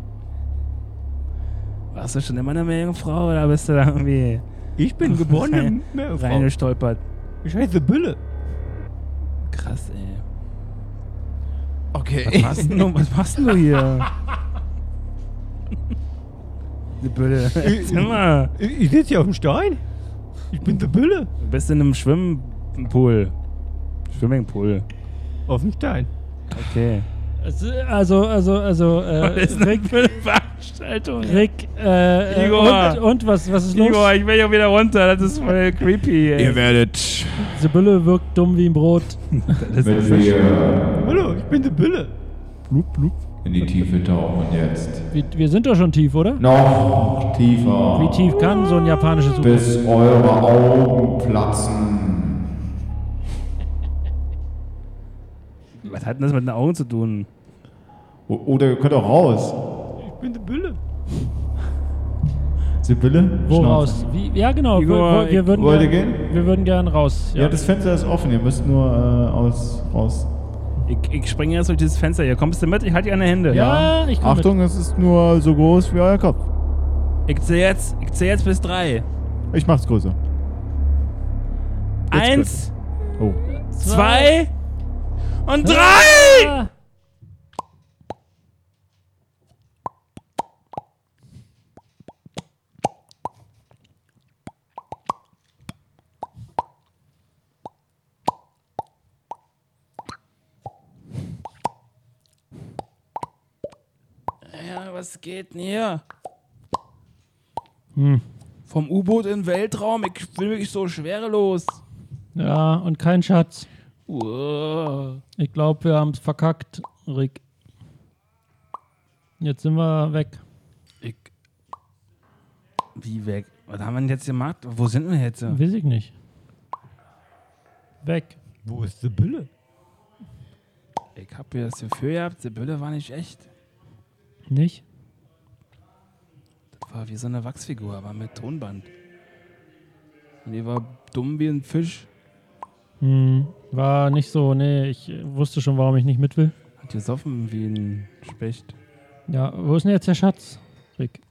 Warst du schon immer eine Meerjungfrau oder bist du da irgendwie Ich bin geborene Meerjungfrau. reingestolpert? Ich heiße Bülle. Krass, ey. Okay. Was machst du, was machst du hier? Sibylle, erzähl mal. Ich, ich sitze hier auf dem Stein. Ich bin The Bülle. Du bist in einem Schwimmpool. Swimmingpool. Auf dem Stein. Okay. Es- Also, also, also, äh, ist Rick, für eine Veranstaltung? Rick, äh, äh, Igor. und, und was, was ist los? Igor, ich will ja wieder runter. Das ist voll creepy, ey. Ihr werdet, Sibylle wirkt dumm wie ein Brot. Das wenn ist wir Hallo, ich bin The Bülle. in die Tiefe tauchen jetzt. Wir, wir sind doch schon tief, oder? Noch tiefer. Wie tief kann so ein japanisches? Bis eure Augen platzen. Was hat denn das mit den Augen zu tun? O- Oder ihr könnt auch raus. Ich bin The Bülle. Sibylle? Woraus? Wie, ja, genau. Igor, wir, wir, würden wollt ihr gehen? Wir würden gern raus. Ja, das Fenster ist offen. Ihr müsst nur äh, aus, raus. Ich, ich springe jetzt durch dieses Fenster hier. Kommst du mit? Ich halte dich an der Hände. ja, ich komme. Achtung, es ist nur so groß wie euer Kopf. Ich zähle jetzt, ich zähl jetzt bis drei. Ich mach's größer. Jetzt Eins, Oh. zwei und drei! Ah, Ja, was geht denn hier? Hm. Vom U-Boot in den Weltraum, ich fühle mich so schwerelos. Ja, und kein Schatz. Uah. Ich glaube, wir haben es verkackt Rick. Jetzt sind wir weg. Ich. Wie weg? Was haben wir denn jetzt gemacht? Wo sind wir jetzt? Weiß ich nicht. Weg. Wo ist die Bülle? Ich hab mir das Gefühl gehabt, die Bülle war nicht echt. Nicht? Das war wie so eine Wachsfigur, aber mit Tonband. Und die war dumm wie ein Fisch. Hm, war nicht so, nee, ich wusste schon, warum ich nicht mit will. Hat gesoffen wie ein Specht. Ja, wo ist denn jetzt der Schatz, Rick?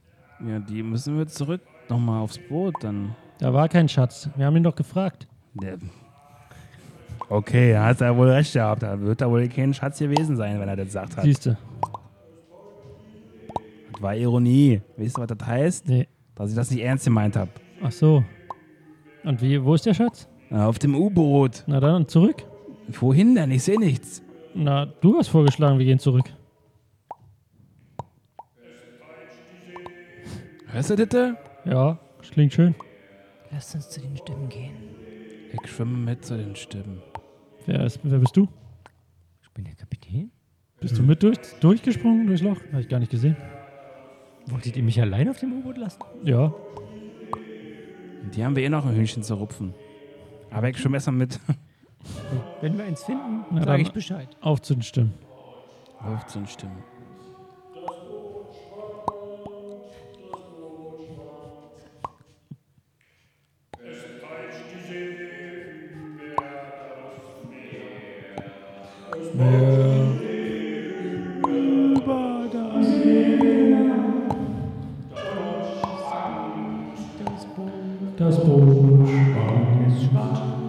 Ja, die müssen wir zurück nochmal aufs Boot dann. Da war kein Schatz. Wir haben ihn doch gefragt. Der okay, da hat er wohl recht gehabt. Da wird da wohl kein Schatz gewesen sein, wenn er das gesagt hat. Siehst du? Das war Ironie. Weißt du, was das heißt? Nee. Dass ich das nicht ernst gemeint habe. Ach so. Und wie, wo ist der Schatz? Auf dem U-Boot. Na dann zurück. Wohin denn? Ich sehe nichts. Na, du hast vorgeschlagen, wir gehen zurück. Hörst du das? Ja, das klingt schön. Lass uns zu den Stimmen gehen. Ich schwimme mit zu den Stimmen. Wer, ist, wer bist du? Ich bin der Kapitän. Bist du mit durch, durchgesprungen durchs Loch? Habe ich gar nicht gesehen. Wolltet ihr mich allein auf dem U-Boot lassen? Ja. Die haben wir eh noch ein Hühnchen zu rupfen. Aber ich schwimme erstmal mit. *laughs* Wenn wir eins finden, Na sage ich Bescheid. Auf zu den Stimmen. Auf zu den Stimmen. Das Boot Das Boot Spott.